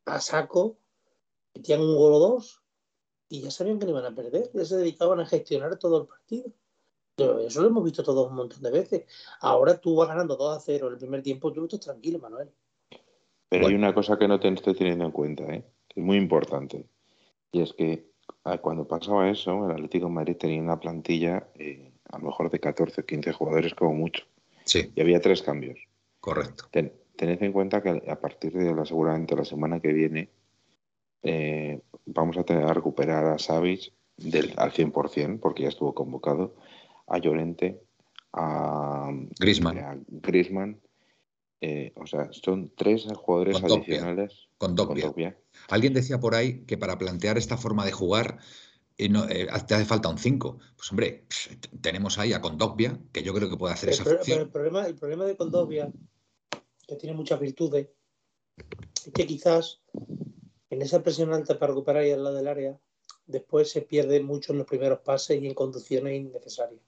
D: a saco, metían un gol o dos y ya sabían que no iban a perder, ya se dedicaban a gestionar todo el partido. eso lo hemos visto todos un montón de veces. Ahora tú vas ganando 2 a 0 en el primer tiempo, tú estás tranquilo, Manuel.
E: Pero hay una cosa que no te estoy teniendo en cuenta, ¿eh? que es muy importante, y es que cuando pasaba eso, el Atlético de Madrid tenía una plantilla eh, a lo mejor de 14 o 15 jugadores como mucho.
C: Sí.
E: Y había tres cambios.
C: Correcto.
E: tened en cuenta que a partir de la, seguramente la semana que viene eh, vamos a tener a recuperar a Savic del, al 100%, porque ya estuvo convocado, a Llorente, a
C: Griezmann.
E: Eh, o sea, son tres jugadores adicionales.
C: Con Dogbia. Alguien decía por ahí que para plantear esta forma de jugar eh, te hace falta un 5. Pues hombre, tenemos ahí a Condogbia, que yo creo que puede hacer esa función.
D: el, problema, el problema de Condogbia, que tiene muchas virtudes, es que quizás en esa presión alta para recuperar ahí al lado del área, después se pierde mucho en los primeros pases y en conducciones innecesarias.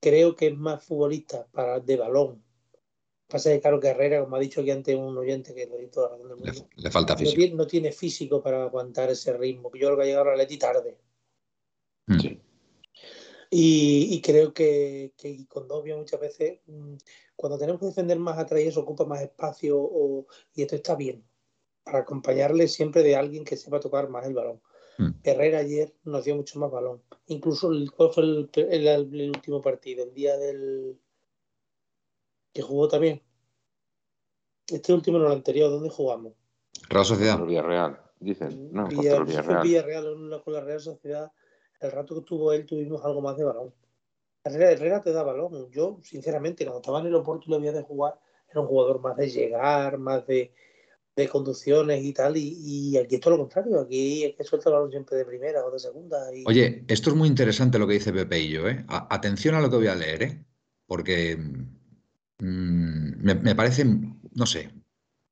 D: Creo que es más futbolista para de balón Pasa que, claro, Herrera, como ha dicho aquí antes un oyente que lo dicho la razón
C: del mundo, le, falta
D: físico. No tiene, físico para aguantar ese ritmo. Yo creo que ha llegado a Leti tarde.
C: Mm. Sí.
D: Y, creo que, que con Dobia muchas veces, mm, cuando tenemos que defender más atrás, eso ocupa más espacio y esto está bien. Para acompañarle siempre de alguien que sepa tocar más el balón. Mm. Herrera ayer nos dio mucho más balón. Incluso el, fue el último partido? El día del que jugó también. Este último no el anterior, ¿dónde jugamos?
C: Real Sociedad.
E: Villarreal, dicen. No,
D: Villarreal. Villarreal. Villarreal con la Real Sociedad. El rato que tuvo él tuvimos algo más de balón. Herrera, Herrera te da balón. Yo, sinceramente, cuando estaba en el Oporto y lo había de jugar, era un jugador más de llegar, más de, de conducciones y tal. Y, aquí es todo lo contrario. Aquí es que suelta el balón siempre de primera o de segunda.
C: Oye, esto es muy interesante lo que dice Pepe y yo. ¿eh? atención a lo que voy a leer, ¿eh? porque Mm, me, parece, no sé,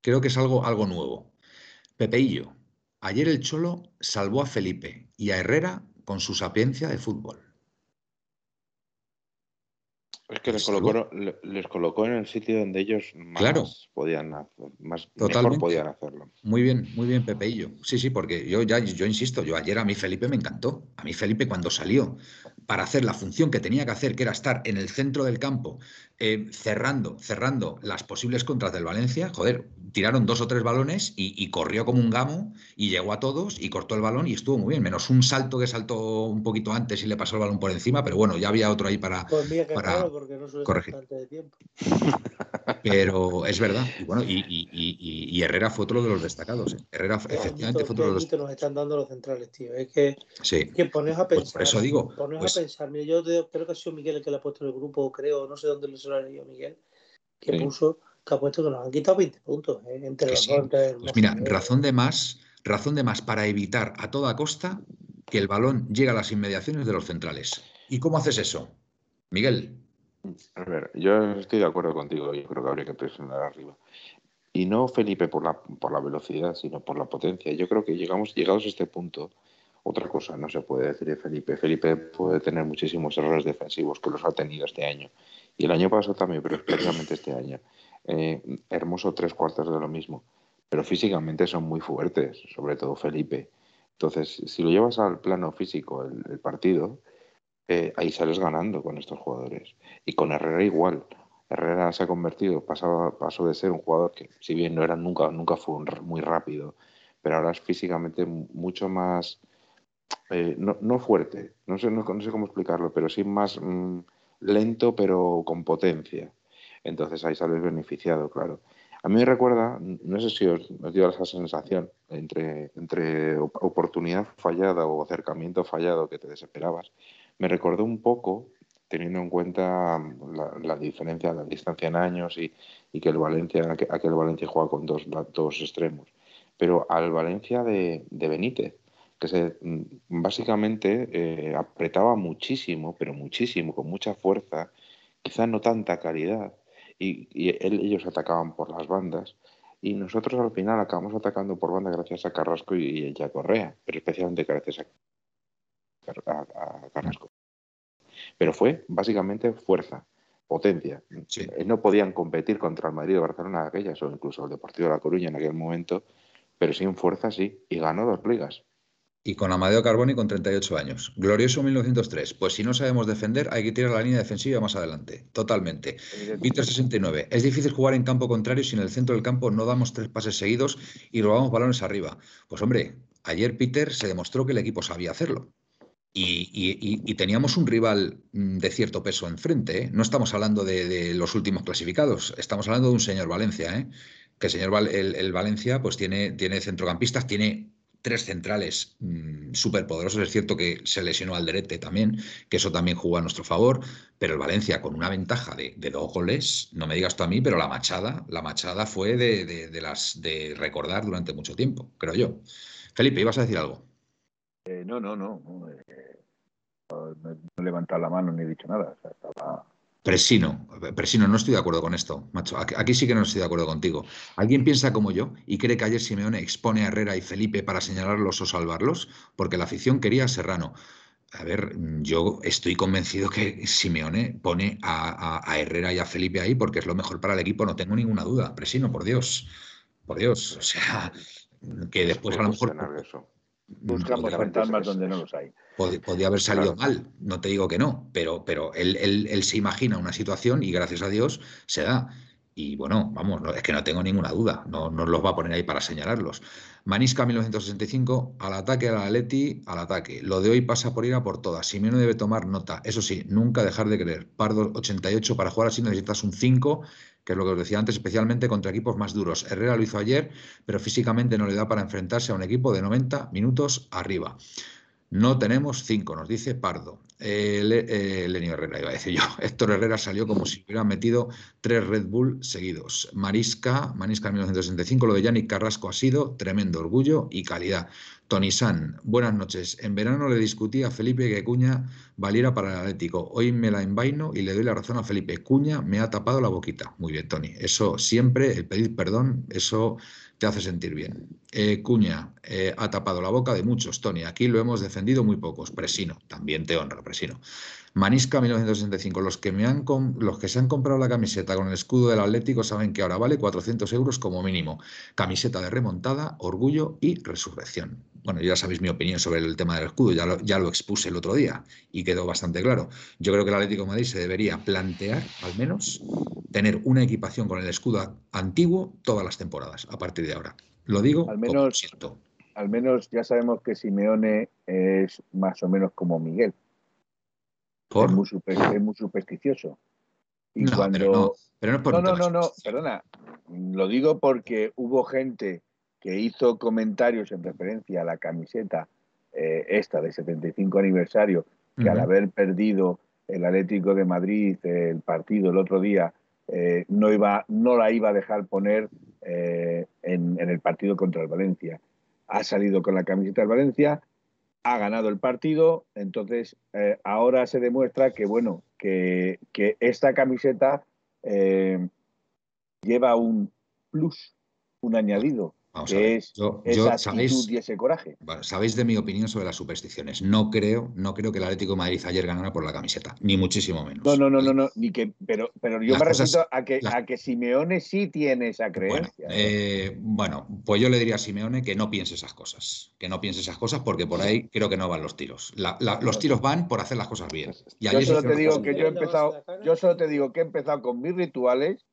C: creo que es algo, algo nuevo. Pepeillo, ayer el Cholo salvó a Felipe y a Herrera con su sapiencia de fútbol.
E: Es que les colocó, les colocó en el sitio donde ellos más podían hacer, más mejor podían hacerlo.
C: Muy bien, muy bien, Pepe y yo. Sí, sí, porque yo ya, yo insisto, yo ayer a mí Felipe me encantó. A mí Felipe cuando salió para hacer la función que tenía que hacer, que era estar en el centro del campo, eh, cerrando, cerrando las posibles contras del Valencia, joder, tiraron dos o tres balones y, corrió como un gamo y llegó a todos y cortó el balón y estuvo muy bien, menos un salto que saltó un poquito antes y le pasó el balón por encima, pero bueno, ya había otro ahí para,
D: pues para corregir. tiempo.
C: Pero es verdad, y bueno, y, Herrera fue otro de los destacados. ¿eh? Herrera efectivamente fue otro de los
D: nos están dando los centrales, tío. Es que,
C: sí.
D: que pones a pensar.
C: Pues por eso digo.
D: Pones a pues pensar. yo creo que ha sido Miguel el que lo ha puesto en el grupo, creo, no sé dónde lo ha leído Miguel, que puso que ha puesto que nos han quitado 20 puntos ¿eh? entre los dos.
C: Pues mira, razón de más, razón de más para evitar a toda costa que el balón llegue a las inmediaciones de los centrales. ¿Y cómo haces eso? Miguel.
E: A ver, yo estoy de acuerdo contigo, yo creo que habría que presionar arriba. Y no, Felipe, por la, por la velocidad, sino por la potencia. Yo creo que llegamos, llegados a este punto, otra cosa no se puede decir de Felipe. Felipe puede tener muchísimos errores defensivos, que los ha tenido este año. Y el año pasado también, pero especialmente este año. Eh, hermoso tres cuartos de lo mismo. Pero físicamente son muy fuertes, sobre todo Felipe. Entonces, si lo llevas al plano físico, el, partido, ahí sales ganando con estos jugadores. Y con Herrera igual. Herrera se ha convertido, pasó, pasó de ser un jugador que, si bien no era nunca, nunca fue muy rápido, pero ahora es físicamente mucho más, eh, no, fuerte, no sé, no, sé cómo explicarlo, pero sí más mm, lento, pero con potencia. Entonces ahí sales beneficiado, claro. A mí me recuerda, no sé si os, dio esa sensación entre, entre oportunidad fallada o acercamiento fallado que te desesperabas. Me recordó un poco, teniendo en cuenta la, diferencia, la distancia en años y, que el Valencia, aquel Valencia juega con dos, dos extremos. Pero al Valencia de, Benítez, que se básicamente eh, apretaba muchísimo, pero muchísimo, con mucha fuerza, quizá no tanta calidad, y, ellos atacaban por las bandas y nosotros al final acabamos atacando por banda gracias a Carrasco y, a Correa, pero especialmente gracias a, Carrasco. Pero fue básicamente fuerza, potencia. No podían competir contra el Madrid o Barcelona aquellas, o incluso el Deportivo de La Coruña en aquel momento, pero sin fuerza sí, y ganó dos ligas
C: y con Amadeo Carboni con 38 años. Glorioso 1903. Pues si no sabemos defender, hay que tirar la línea defensiva más adelante. Totalmente. Víctor 69. Es difícil jugar en campo contrario si en el centro del campo no damos tres pases seguidos y robamos balones arriba. Pues hombre, ayer Peter se demostró que el equipo sabía hacerlo. Y, teníamos un rival mm, de cierto peso enfrente. ¿eh? No estamos hablando de, los últimos clasificados, estamos hablando de un señor Valencia. ¿eh? Que el señor el, Valencia pues tiene, tiene centrocampistas, tiene tres centrales mm, súper poderosos. Es cierto que se lesionó Alderete también, que eso también jugó a nuestro favor, pero el Valencia con una ventaja de, dos goles, no me digas tú a mí, pero la machada, la machada fue de, las de recordar durante mucho tiempo, creo yo. Felipe, ¿ibas a decir algo?
B: Eh, no, no, no. no, eh, he levantado la mano ni he dicho nada. estaba
C: Presino, Presino, no estoy de acuerdo con esto, macho. Aquí sí que no estoy de acuerdo contigo. ¿Alguien piensa como yo y cree que ayer Simeone expone a Herrera y Felipe para señalarlos o salvarlos? Porque la afición quería a Serrano. A ver, yo estoy convencido que Simeone pone a, Herrera y a Felipe ahí porque es lo mejor para el equipo, no tengo ninguna duda. Presino, por Dios. Por Dios. O sea, que después a lo mejor.
B: Buscamos fantasmas donde no los hay.
C: Podía haber salido mal, no te digo que no, pero, pero él, él, se imagina una situación y gracias a Dios se da. Y bueno, vamos, es que no tengo ninguna duda, no, no los va a poner ahí para señalarlos. Manisca 1965, al ataque al Atleti, al ataque. Lo de hoy pasa por ir a por todas. Simeone debe tomar nota. Eso sí, nunca dejar de creer. Pardo 88, para jugar así necesitas un 5 que es lo que os decía antes, especialmente contra equipos más duros. Herrera lo hizo ayer, pero físicamente no le da para enfrentarse a un equipo de 90 minutos arriba. No tenemos cinco, nos dice Pardo. Eh, eh, Lenio Herrera, iba a decir yo. Héctor Herrera salió como si hubiera metido tres Red Bull seguidos. Marisca, Marisca 1965, lo de Yannick Carrasco ha sido tremendo orgullo y calidad. Tony San, buenas noches. En verano le discutí a Felipe que Cuña valiera para el Atlético. Hoy me la envaino y le doy la razón a Felipe. Cuña me ha tapado la boquita. Muy bien, Tony. Eso siempre, el pedir perdón, eso te hace sentir bien. Eh, Cuña eh, ha tapado la boca de muchos, Tony. Aquí lo hemos defendido muy pocos. Presino, también te honra. Presino. Manisca 1965. Los que, los que se han comprado la camiseta con el escudo del Atlético saben que ahora vale 400 euros como mínimo. Camiseta de remontada, orgullo y resurrección. Bueno, ya sabéis mi opinión sobre el tema del escudo, ya lo, ya lo expuse el otro día y quedó bastante claro. Yo creo que el Atlético de Madrid se debería plantear, al menos, tener una equipación con el escudo antiguo todas las temporadas, a partir de ahora. Lo digo,
B: al menos, siento. Al menos ya sabemos que Simeone es más o menos como Miguel. Es, muy supersticioso. Y
C: no,
B: cuando...
C: pero no, pero no, es por
B: no, no, no, no, perdona. Lo digo porque hubo gente que hizo comentarios en referencia a la camiseta eh, esta de 75 aniversario, que uh -huh. al haber perdido el Atlético de Madrid el partido el otro día, eh, no, iba, no la iba a dejar poner eh, en, en, el partido contra el Valencia. Ha salido con la camiseta del Valencia, ha ganado el partido, entonces eh, ahora se demuestra que, bueno, que, que esta camiseta lleva un plus, un añadido.
C: Vamos a ver.
B: es
C: Yo-
B: esa
C: yo, ¿sabéis?
B: y ese coraje.
C: Bueno, sabéis de mi opinión sobre las supersticiones. No creo, no creo que el Atlético de Madrid ayer ganara por la camiseta, ni muchísimo menos.
B: No, no, no, no, no, ni que, pero, pero yo
C: Las
B: me
C: cosas-
B: refiero a que,
C: las-
B: a que Simeone sí tiene esa
C: Bueno,
B: creencia.
C: eh, bueno, pues yo le diría a Simeone que no piense esas cosas, que no piense esas cosas porque por ahí creo que no van los tiros. La- la- los tiros van por hacer las cosas bien. Y
B: yo solo te digo que
C: bien.
B: yo he
D: ¿Le dabas
B: empezado, yo solo te digo que he empezado con mis rituales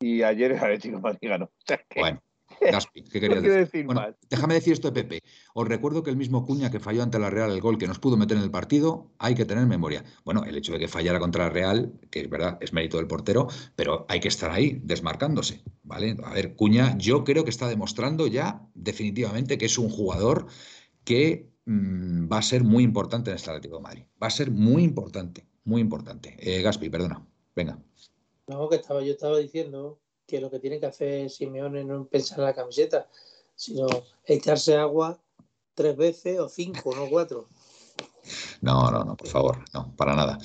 B: y ayer el Atlético de Madrid ganó. O sea, que
C: Bueno, Gaspi, ¿qué
B: no quiero
C: decir?
B: decir
C: Bueno, déjame decir esto de Pepe. Os recuerdo que el mismo Cuña que falló ante la Real el gol que nos pudo meter en el partido, hay que tener memoria. Bueno, el hecho de que fallara contra la Real, que es verdad, es mérito del portero, pero hay que estar ahí, desmarcándose, ¿vale? A ver, Cuña, yo creo que está demostrando ya definitivamente que es un jugador que mm, va a ser muy importante en este Atlético de Madrid. Va a ser muy importante, muy importante. Eh, Gaspi, perdona. Venga.
D: No, que estaba, yo estaba diciendo que lo que tiene que hacer Simeone no es pensar en la camiseta, sino echarse agua tres veces o cinco, no cuatro.
C: No, no, no, por favor, no, para nada.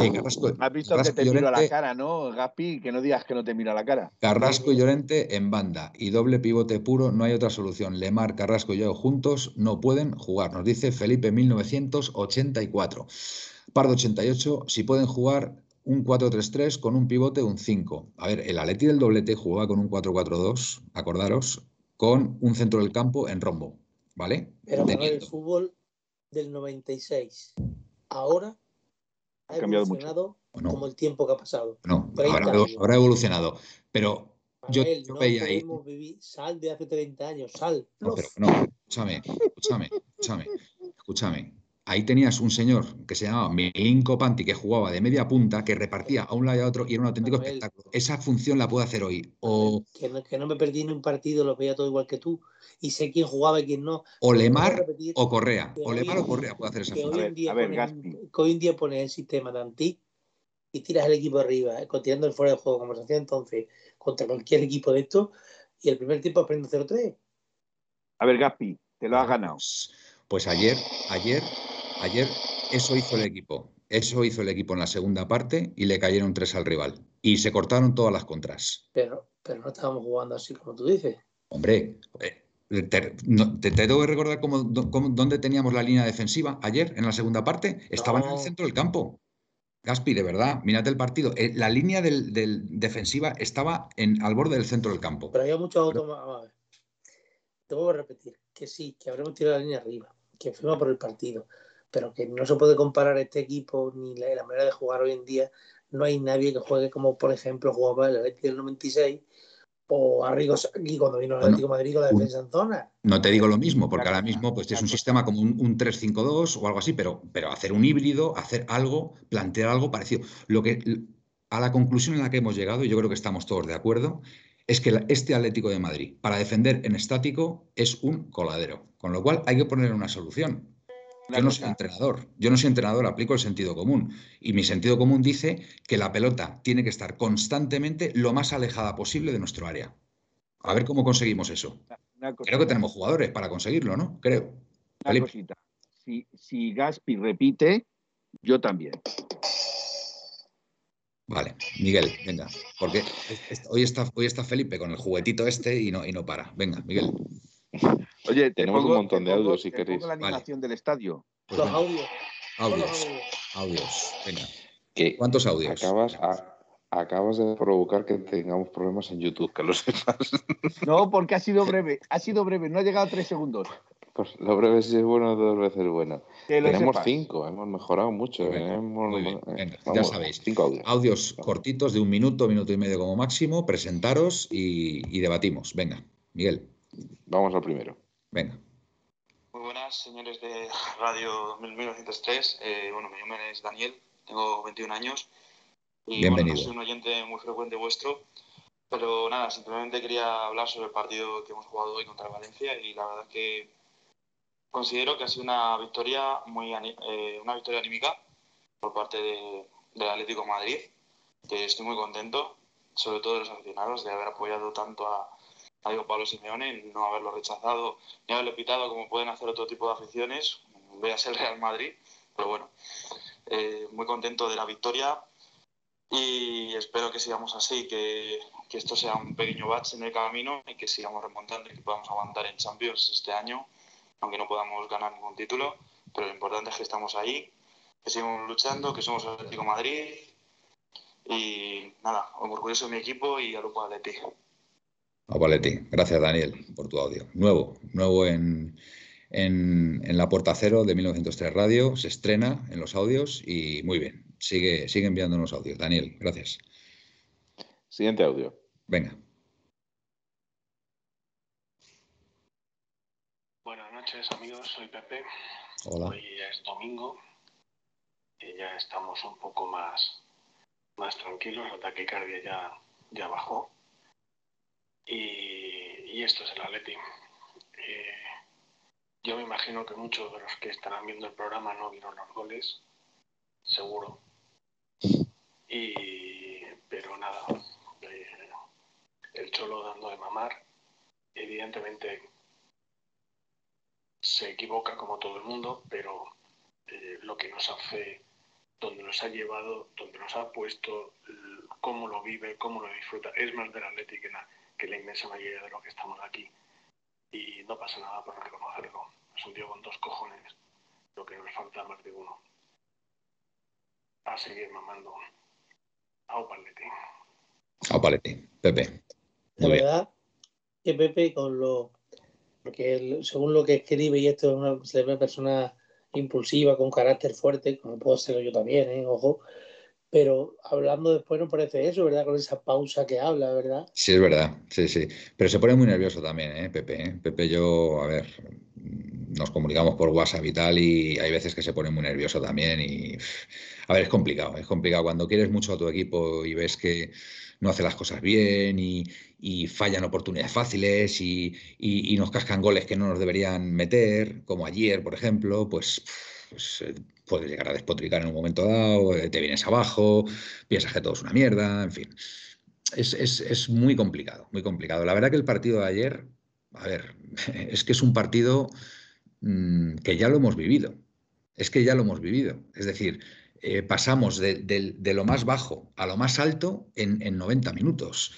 C: Eh, Carrasco,
B: Has visto que te
C: y
B: miro a la
C: Llorente-
B: cara, ¿no, Gaspi? Que no digas que no te miro a la cara.
C: Carrasco y Llorente en banda y doble pivote puro, no hay otra solución. Lemar, Carrasco y yo juntos no pueden jugar, nos dice Felipe 1984. Pardo 88, si pueden jugar un 4-3-3 con un pivote un 5. A ver, el Atleti del doblete jugaba con un 4-4-2, acordaros, con un centro del campo en rombo, ¿vale?
D: Pero con el fútbol del 96, ahora ha
B: Ha cambiado mucho.
D: evolucionado
C: Bueno,
D: como el tiempo que ha pasado.
C: no,
D: 30
C: habrá, habrá evolucionado, pero yo,
D: no
C: veía ahí...
D: vivir, sal de hace 30 años, sal.
C: No, pero no, escúchame, escúchame, escúchame, escúchame. Ahí tenías un señor que se llamaba Milinko Panti, que jugaba de media punta, que repartía a un lado y a otro y era un auténtico
D: Manuel.
C: espectáculo. Esa función la puedo hacer hoy. O,
D: que, no, que no me perdí ni un partido, lo veía todo igual que tú. Y sé quién jugaba y quién no.
C: o Lemar o Correa. O Lemar
D: en
C: o Correa puede hacer esa función.
D: hoy,
B: A
D: en
B: ver,
D: día
B: a ver,
D: pones-
B: Gaspi.
D: que hoy en día pones el sistema de anti y tiras el equipo arriba, eh, tirando el fuera de juego, como se hacía entonces, contra cualquier equipo de estos, y el primer tiempo aprende 0-3.
B: A ver, Gaspi, te lo has ganado.
C: Pues, pues ayer, ayer, ayer, eso hizo el equipo. Eso hizo el equipo en la segunda parte y le cayeron tres al rival. Y se cortaron todas las contras.
D: Pero, pero no estábamos jugando así como tú dices.
C: Hombre, eh, te, no- te- te tengo que recordar cómo, cómo- dónde teníamos la línea defensiva ayer en la segunda parte. Estaba en el centro del campo. Gaspi, de verdad, mírate el partido. Eh, la línea del, del defensiva estaba en, al borde del centro del campo.
D: Pero había muchos automáticos. Te vuelvo a repetir que sí, que habremos tirado la línea arriba, que fuimos por el partido, pero que no se puede comparar este equipo ni la, la manera de jugar hoy en día. No hay nadie que juegue como, por ejemplo, jugaba el Atlético del 96 o Arrigo Sacchi cuando vino el
C: Bueno,
D: Atlético de Madrid con la defensa en zona.
C: No te digo lo mismo, porque ahora mismo pues, es un sistema como un, un 3-5-2 o algo así, pero, pero hacer un híbrido, hacer algo, plantear algo parecido. Lo que, a la conclusión en la que hemos llegado, y yo creo que estamos todos de acuerdo, es que este Atlético de Madrid, para defender en estático, es un coladero. Con lo cual hay que poner una solución. Yo no soy entrenador, yo no soy entrenador, aplico el sentido común. Y mi sentido común dice que la pelota tiene que estar constantemente lo más alejada posible de nuestro área. A ver cómo conseguimos eso. Creo que tenemos jugadores para conseguirlo, ¿no? Creo.
B: Una
C: Felipe.
B: cosita. Si, si Gaspi repite, yo también.
C: Vale, Miguel, venga. Porque hoy está, hoy está Felipe con el juguetito este y no, y no para. Venga, Miguel.
B: Oye, te
E: Tenemos
B: pongo-
E: un montón de audios, si queréis.
B: la
C: Vale.
B: animación del estadio.
C: Pues
D: los
C: venga,
D: audios.
C: audios.
D: audios.
C: Venga. ¿Cuántos audios?
E: Acabas, a- acabas de provocar que tengamos problemas en YouTube, que lo sepas.
B: No, porque ha sido breve, ha sido breve, no ha llegado a tres segundos.
E: Pues lo breve si es bueno, dos veces bueno. Tenemos
B: sepas.
E: cinco, hemos mejorado mucho.
C: Muy bien,
E: hemos-
C: muy bien.
E: eh,
C: Venga, ya sabéis.
E: Cinco audios.
C: Audios cortitos de un minuto, minuto y medio como máximo. Presentaros y, y debatimos. Venga, Miguel,
E: Vamos al primero.
C: venga.
F: Muy buenas, señores de Radio 1903. Eh, bueno, mi nombre es Daniel, tengo 21 años y
C: Bienvenido.
F: bueno, no soy un oyente muy frecuente vuestro, pero nada, simplemente quería hablar sobre el partido que hemos jugado hoy contra el Valencia y la verdad que considero que ha sido una victoria muy eh, una victoria anímica por parte de- del Atlético de Madrid, que estoy muy contento, sobre todo de los aficionados, de haber apoyado tanto a, a Diego Pablo Simeone no haberlo rechazado ni haberle pitado como pueden hacer otro tipo de aficiones, véase el Real Madrid, pero bueno, eh, muy contento de la victoria y espero que sigamos así, que, que esto sea un pequeño batch en el camino y que sigamos remontando y que podamos aguantar en Champions este año, aunque no podamos ganar ningún título, pero lo importante es que estamos ahí, que seguimos luchando, que somos Atlético Madrid y nada, orgulloso de mi equipo y a Lupo Atleti.
C: A Paletti. Gracias, Daniel, por tu audio. Nuevo, nuevo en, en, en la Puerta Cero de 1903 Radio. Se estrena en los audios y muy bien. Sigue, sigue enviándonos audios. Daniel, gracias.
E: Siguiente audio.
C: Venga.
G: Buenas noches amigos, soy Pepe.
C: Hola.
G: Hoy ya es domingo y ya estamos un poco más, más tranquilos, la taquicardia ya, ya bajó. Y, esto es el Atleti. Eh, yo me imagino que muchos de los que estarán viendo el programa no vieron los goles, seguro. Y, pero nada, eh, el Cholo dando de mamar, evidentemente se equivoca como todo el mundo, pero eh, lo que nos hace, donde nos ha llevado, donde nos ha puesto, cómo lo vive, cómo lo disfruta, es más del Atleti que la, que la inmensa mayoría de los que estamos aquí. Y no pasa nada por reconocerlo. Es un tío con dos cojones, lo que nos falta más de uno. A seguir mamando. Au Atleti.
C: A Paletti. Pepe.
D: La
C: Muy bien.
D: verdad que Pepe con lo porque él, según lo que escribe y esto es una, se le ve una persona impulsiva, con carácter fuerte, como puedo serlo yo también, ¿eh? ojo, pero hablando después no parece eso, ¿verdad? Con esa pausa que habla, ¿verdad?
C: Sí, es verdad, sí, sí. Pero se pone muy nervioso también, ¿eh? Pepe, ¿eh? Pepe, yo, a ver, nos comunicamos por WhatsApp y tal, y hay veces que se pone muy nervioso también. Y, a ver, es complicado, es complicado. Cuando quieres mucho a tu equipo y ves que no hace las cosas bien y, fallan oportunidades fáciles y, nos cascan goles que no nos deberían meter, como ayer, por ejemplo, pues, pues, eh, puedes llegar a despotricar en un momento dado, eh, te vienes abajo, piensas que todo es una mierda, en fin es, es- es muy complicado, muy complicado. La verdad que el partido de ayer, a ver, es que es un partido mm, que ya lo hemos vivido. Es que ya lo hemos vivido. Es decir, eh, pasamos de, de- de lo más bajo a lo más alto en, en 90 minutos.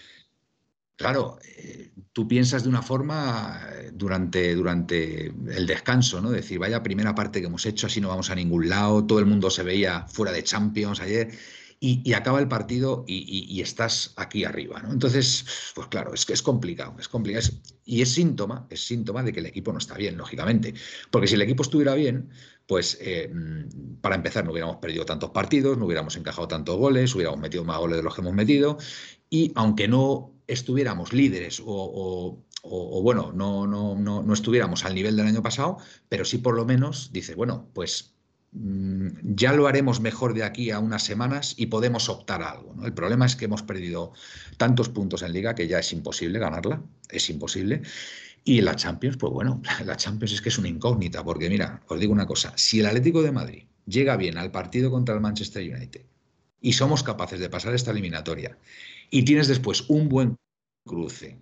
C: Claro, eh, tú piensas de una forma eh, durante, durante el descanso, ¿no? Decir, vaya primera parte que hemos hecho, así no vamos a ningún lado, todo el mundo se veía fuera de Champions ayer y, acaba el partido y, estás aquí arriba, ¿no? Entonces, pues claro, es que es complicado, es complicado. y es síntoma, es síntoma de que el equipo no está bien, lógicamente. Porque si el equipo estuviera bien, pues eh, mm, para empezar no hubiéramos perdido tantos partidos, no hubiéramos encajado tantos goles, hubiéramos metido más goles de los que hemos metido. Y aunque no estuviéramos líderes o, bueno, no, no, no, no estuviéramos al nivel del año pasado, pero sí por lo menos dice, bueno, pues mm, ya lo haremos mejor de aquí a unas semanas y podemos optar a algo. El problema es que hemos perdido tantos puntos en liga que ya es imposible ganarla, es imposible. Y la Champions, pues bueno, la Champions es que es una incógnita, porque mira, os digo una cosa, si el Atlético de Madrid llega bien al partido contra el Manchester United y somos capaces de pasar esta eliminatoria y tienes después un buen cruce,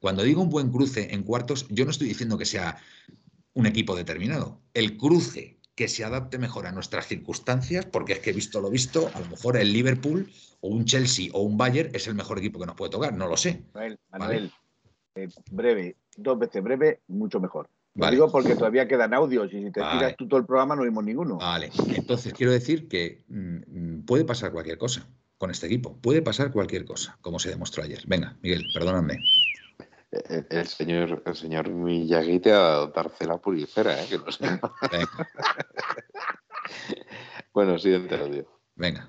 C: cuando digo un buen cruce en cuartos, yo no estoy diciendo que sea un equipo determinado, el cruce que se adapte mejor a nuestras circunstancias, porque es que visto lo visto, a lo mejor el Liverpool o un Chelsea o un Bayern es el mejor equipo que nos puede tocar, no lo sé.
B: Manuel, Manuel, eh, breve, dos veces breve, mucho mejor. Lo digo porque todavía quedan audios y si te tiras tú todo el programa no vimos ninguno.
C: Vale, entonces quiero decir que mm, puede pasar cualquier cosa con este equipo. Puede pasar cualquier cosa, como se demostró ayer. Venga, Miguel, perdóname.
E: El, señor, el señor Miyagi te ha dado Tarcela Puricera, ¿eh? que lo sé. bueno, siguiente audio.
C: Venga.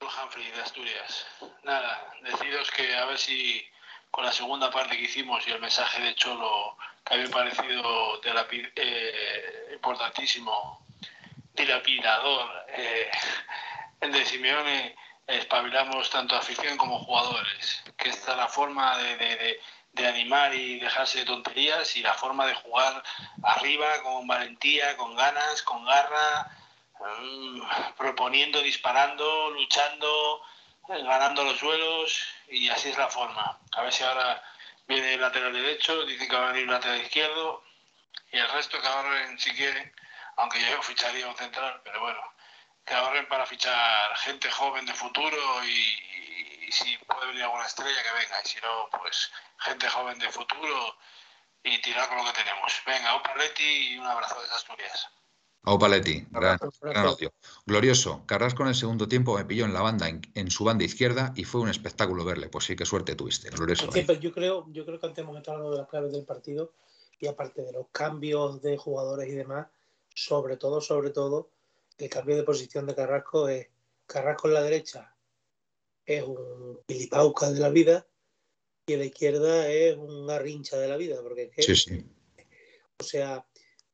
H: Humphrey de Asturias. Nada, deciros que a ver si con la segunda parte que hicimos y el mensaje de Cholo que había parecido eh, importantísimo, dilapidador, eh, el de Simeone espabilamos tanto afición como jugadores, que esta es la forma de, animar y dejarse de tonterías y la forma de jugar arriba con valentía, con ganas, con garra, mm, proponiendo, disparando, luchando, eh, ganando los suelos y así es la forma. A ver si ahora viene el lateral derecho, dicen que va a venir el lateral izquierdo y el resto que ahorren si quieren, aunque yo ficharía un central, pero bueno, que ahorren para fichar gente joven de futuro y, si puede venir alguna estrella que venga, y si no, pues gente joven de futuro y tirar con lo que tenemos. Venga, un paletti y un abrazo de Asturias.
C: Au Paletti, gran, Glorioso. Carrasco en el segundo tiempo me pilló en la banda, en, su banda izquierda, y fue un espectáculo verle. Pues sí, qué suerte tuviste. Glorioso.
D: yo, creo, yo creo que antes hemos estado de las claves del partido, y aparte de los cambios de jugadores y demás, sobre todo, sobre todo, el cambio de posición de Carrasco es Carrasco en la derecha es un pilipauca de la vida y en la izquierda es un arrincha de la vida, porque es que,
C: sí, sí.
D: o sea,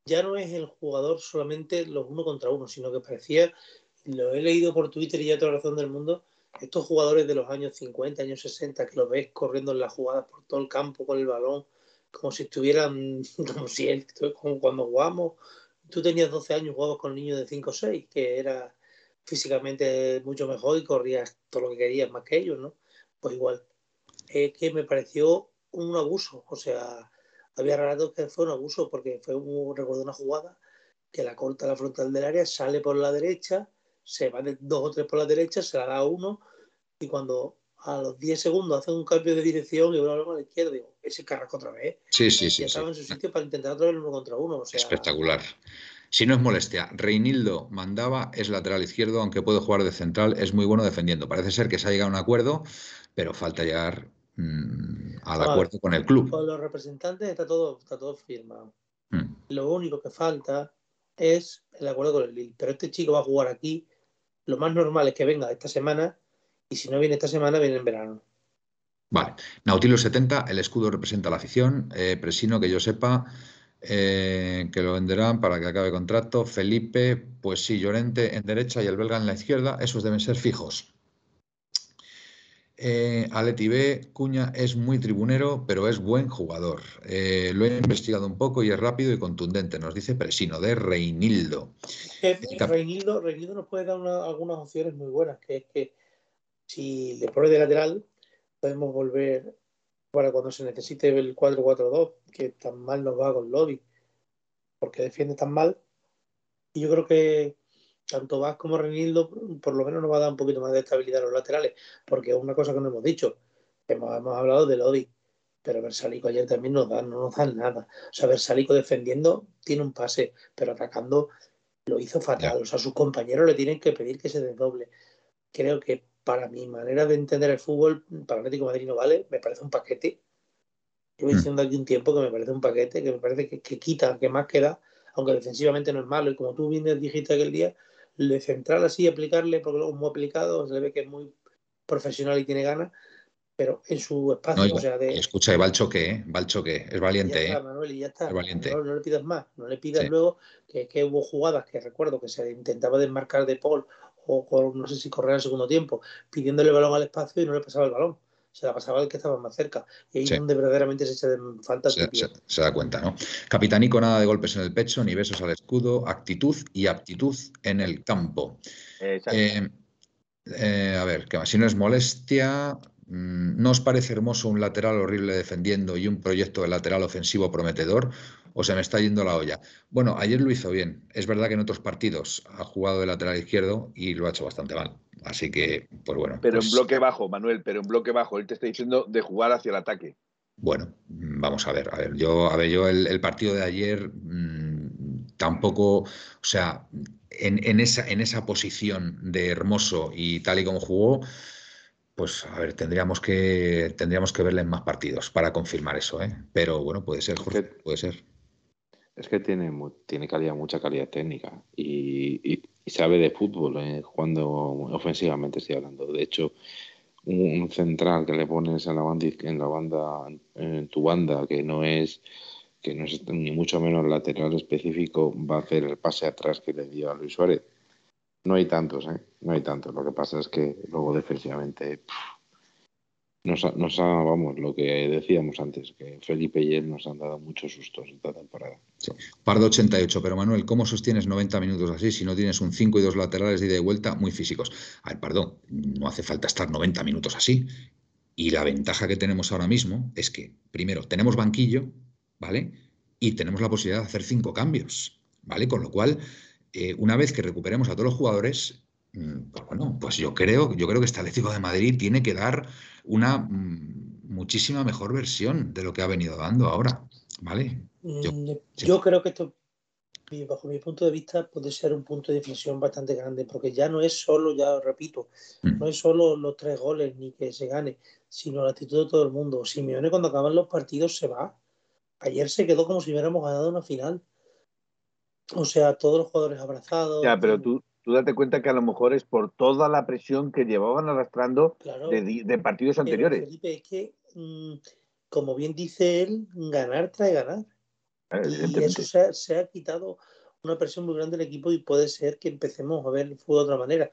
D: ya no es el jugador solamente los uno contra uno, sino que parecía, lo he leído por Twitter y ya toda razón del mundo, estos jugadores de los años 50, años 60, que los ves corriendo en las jugadas por todo el campo con el balón, como si estuvieran, como si él, como cuando jugamos tú tenías 12 años, jugabas con niños de 5 o 6, que era físicamente mucho mejor y corrías todo lo que querías más que ellos, ¿no? Pues igual. Es que me pareció un abuso, o sea, había relatos que fue un abuso porque fue un, recuerdo una jugada que la corta la frontal del área, sale por la derecha, se va de dos o tres por la derecha, se la da a uno y cuando a los 10 segundos hace un cambio de dirección y va a la izquierda, digo, ese Carrasco otra vez.
C: Sí, sí, sí.
D: estaba en su sitio para intentar otra vez uno contra uno.
C: Espectacular. Si no es molestia, Reinildo mandaba, es lateral izquierdo, aunque puede jugar de central, es muy bueno defendiendo. Parece ser que se ha llegado a un acuerdo, pero falta llegar mm, al acuerdo con el club.
D: Con los representantes está todo, está todo firmado. Mm. Lo único que falta es el acuerdo con el Lille. Pero este chico va a jugar aquí. Lo más normal es que venga esta semana y si no viene esta semana, viene en verano.
C: Vale. Nautilus 70, el escudo representa la afición. Eh, Presino, que yo sepa, eh, que lo venderán para que acabe contrato. Felipe, pues sí, Llorente en derecha y el belga en la izquierda. Esos deben ser fijos. Eh, Aleti B, Cuña es muy tribunero, pero es buen jugador. Eh, lo he investigado un poco y es rápido y contundente, nos dice Presino, de Reinildo.
D: Reinildo, Reinildo nos puede dar algunas opciones muy buenas, que es que si le pone de lateral, podemos volver para cuando se necesite el 4-4-2, que tan mal nos va con Lobby, porque defiende tan mal. Y yo creo que tanto Vaz como Renildo, por lo menos nos va a dar un poquito más de estabilidad a los laterales, porque es una cosa que no hemos dicho. Hemos, hablado de Lobby, pero Versalico ayer también nos da, no nos da nada. O sea, Versalico defendiendo tiene un pase, pero atacando lo hizo fatal. O sea, sus compañeros le tienen que pedir que se desdoble. Creo que para mi manera de entender el fútbol, para Atlético Madrid no vale, me parece un paquete. Llevo mm. diciendo aquí un tiempo que me parece un paquete, que me parece que, quita, que más queda, aunque defensivamente no es malo. Y como tú vienes, dijiste aquel día, de central así, aplicarle, porque luego es muy aplicado, se le ve que es muy profesional y tiene ganas, pero en su espacio. o sea, de...
C: Escucha, va al choque, ¿eh? va al choque, es valiente.
D: Ya está,
C: ¿eh?
D: Manuel, y ya está.
C: Es valiente.
D: No, le pidas más, no le pidas luego que, que, hubo jugadas que recuerdo que se intentaba desmarcar de Paul o no sé si correr al segundo tiempo, pidiéndole el balón al espacio y no le pasaba el balón. Se la pasaba el que estaba más cerca. Y ahí es donde verdaderamente se echa de falta.
C: Se, se, da cuenta, ¿no? Capitanico, nada de golpes en el pecho, ni besos al escudo, actitud y aptitud en el campo. Eh, eh, a ver, que si no es molestia, ¿no os parece hermoso un lateral horrible defendiendo y un proyecto de lateral ofensivo prometedor? o se me está yendo la olla. Bueno, ayer lo hizo bien. Es verdad que en otros partidos ha jugado de lateral izquierdo y lo ha hecho bastante mal. Así que, pues bueno.
B: Pero
C: en
B: pues bloque bajo, Manuel, pero en bloque bajo. Él te está diciendo de jugar hacia el ataque.
C: Bueno, vamos a ver, a ver, yo, a ver, yo el, partido de ayer mmm, tampoco, o sea, en, esa, en esa posición de Hermoso y tal y como jugó, pues a ver, tendríamos que tendríamos que verle en más partidos para confirmar eso, ¿eh? Pero bueno, puede ser, Jorge, puede ser.
E: Es que tiene, tiene calidad, mucha calidad técnica y, sabe de fútbol ¿eh? cuando ofensivamente estoy hablando. De hecho, un, central que le pones en la banda, en la banda, en tu banda, que no es que no es ni mucho menos lateral específico, va a hacer el pase atrás que le dio a Luis Suárez. No hay tantos, ¿eh? No hay tantos. Lo que pasa es que luego defensivamente nos, vamos, lo que decíamos antes, que Felipe y él nos han dado muchos sustos esta temporada.
C: Pardo 88, pero Manuel, ¿cómo sostienes 90 minutos así si no tienes un 5 y dos laterales de ida y vuelta muy físicos? A ver, Pardo, no hace falta estar 90 minutos así. Y la ventaja que tenemos ahora mismo es que, primero, tenemos banquillo, ¿vale? Y tenemos la posibilidad de hacer cinco cambios, ¿vale? Con lo cual, eh, una vez que recuperemos a todos los jugadores, mm, pues bueno, pues yo creo, yo creo que este Atlético de Madrid tiene que dar una mm, muchísima mejor versión de lo que ha venido dando ahora, ¿vale?
D: Yo, mm, creo que esto, bajo mi punto de vista, puede ser un punto de inflexión bastante grande, porque ya no es solo, ya repito, mm. no es solo los tres goles ni que se gane, sino la actitud de todo el mundo. Simeone cuando acaban los partidos se va. Ayer se quedó como si hubiéramos ganado una final. O sea, todos los jugadores abrazados.
B: Ya, pero tú, tú date cuenta que a lo mejor es por toda la presión que llevaban arrastrando de, partidos anteriores.
D: Felipe, es que, mm, como bien dice él, ganar trae ganar. Y eso se ha, quitado una presión muy grande del equipo y puede ser que empecemos a ver el fútbol de otra manera.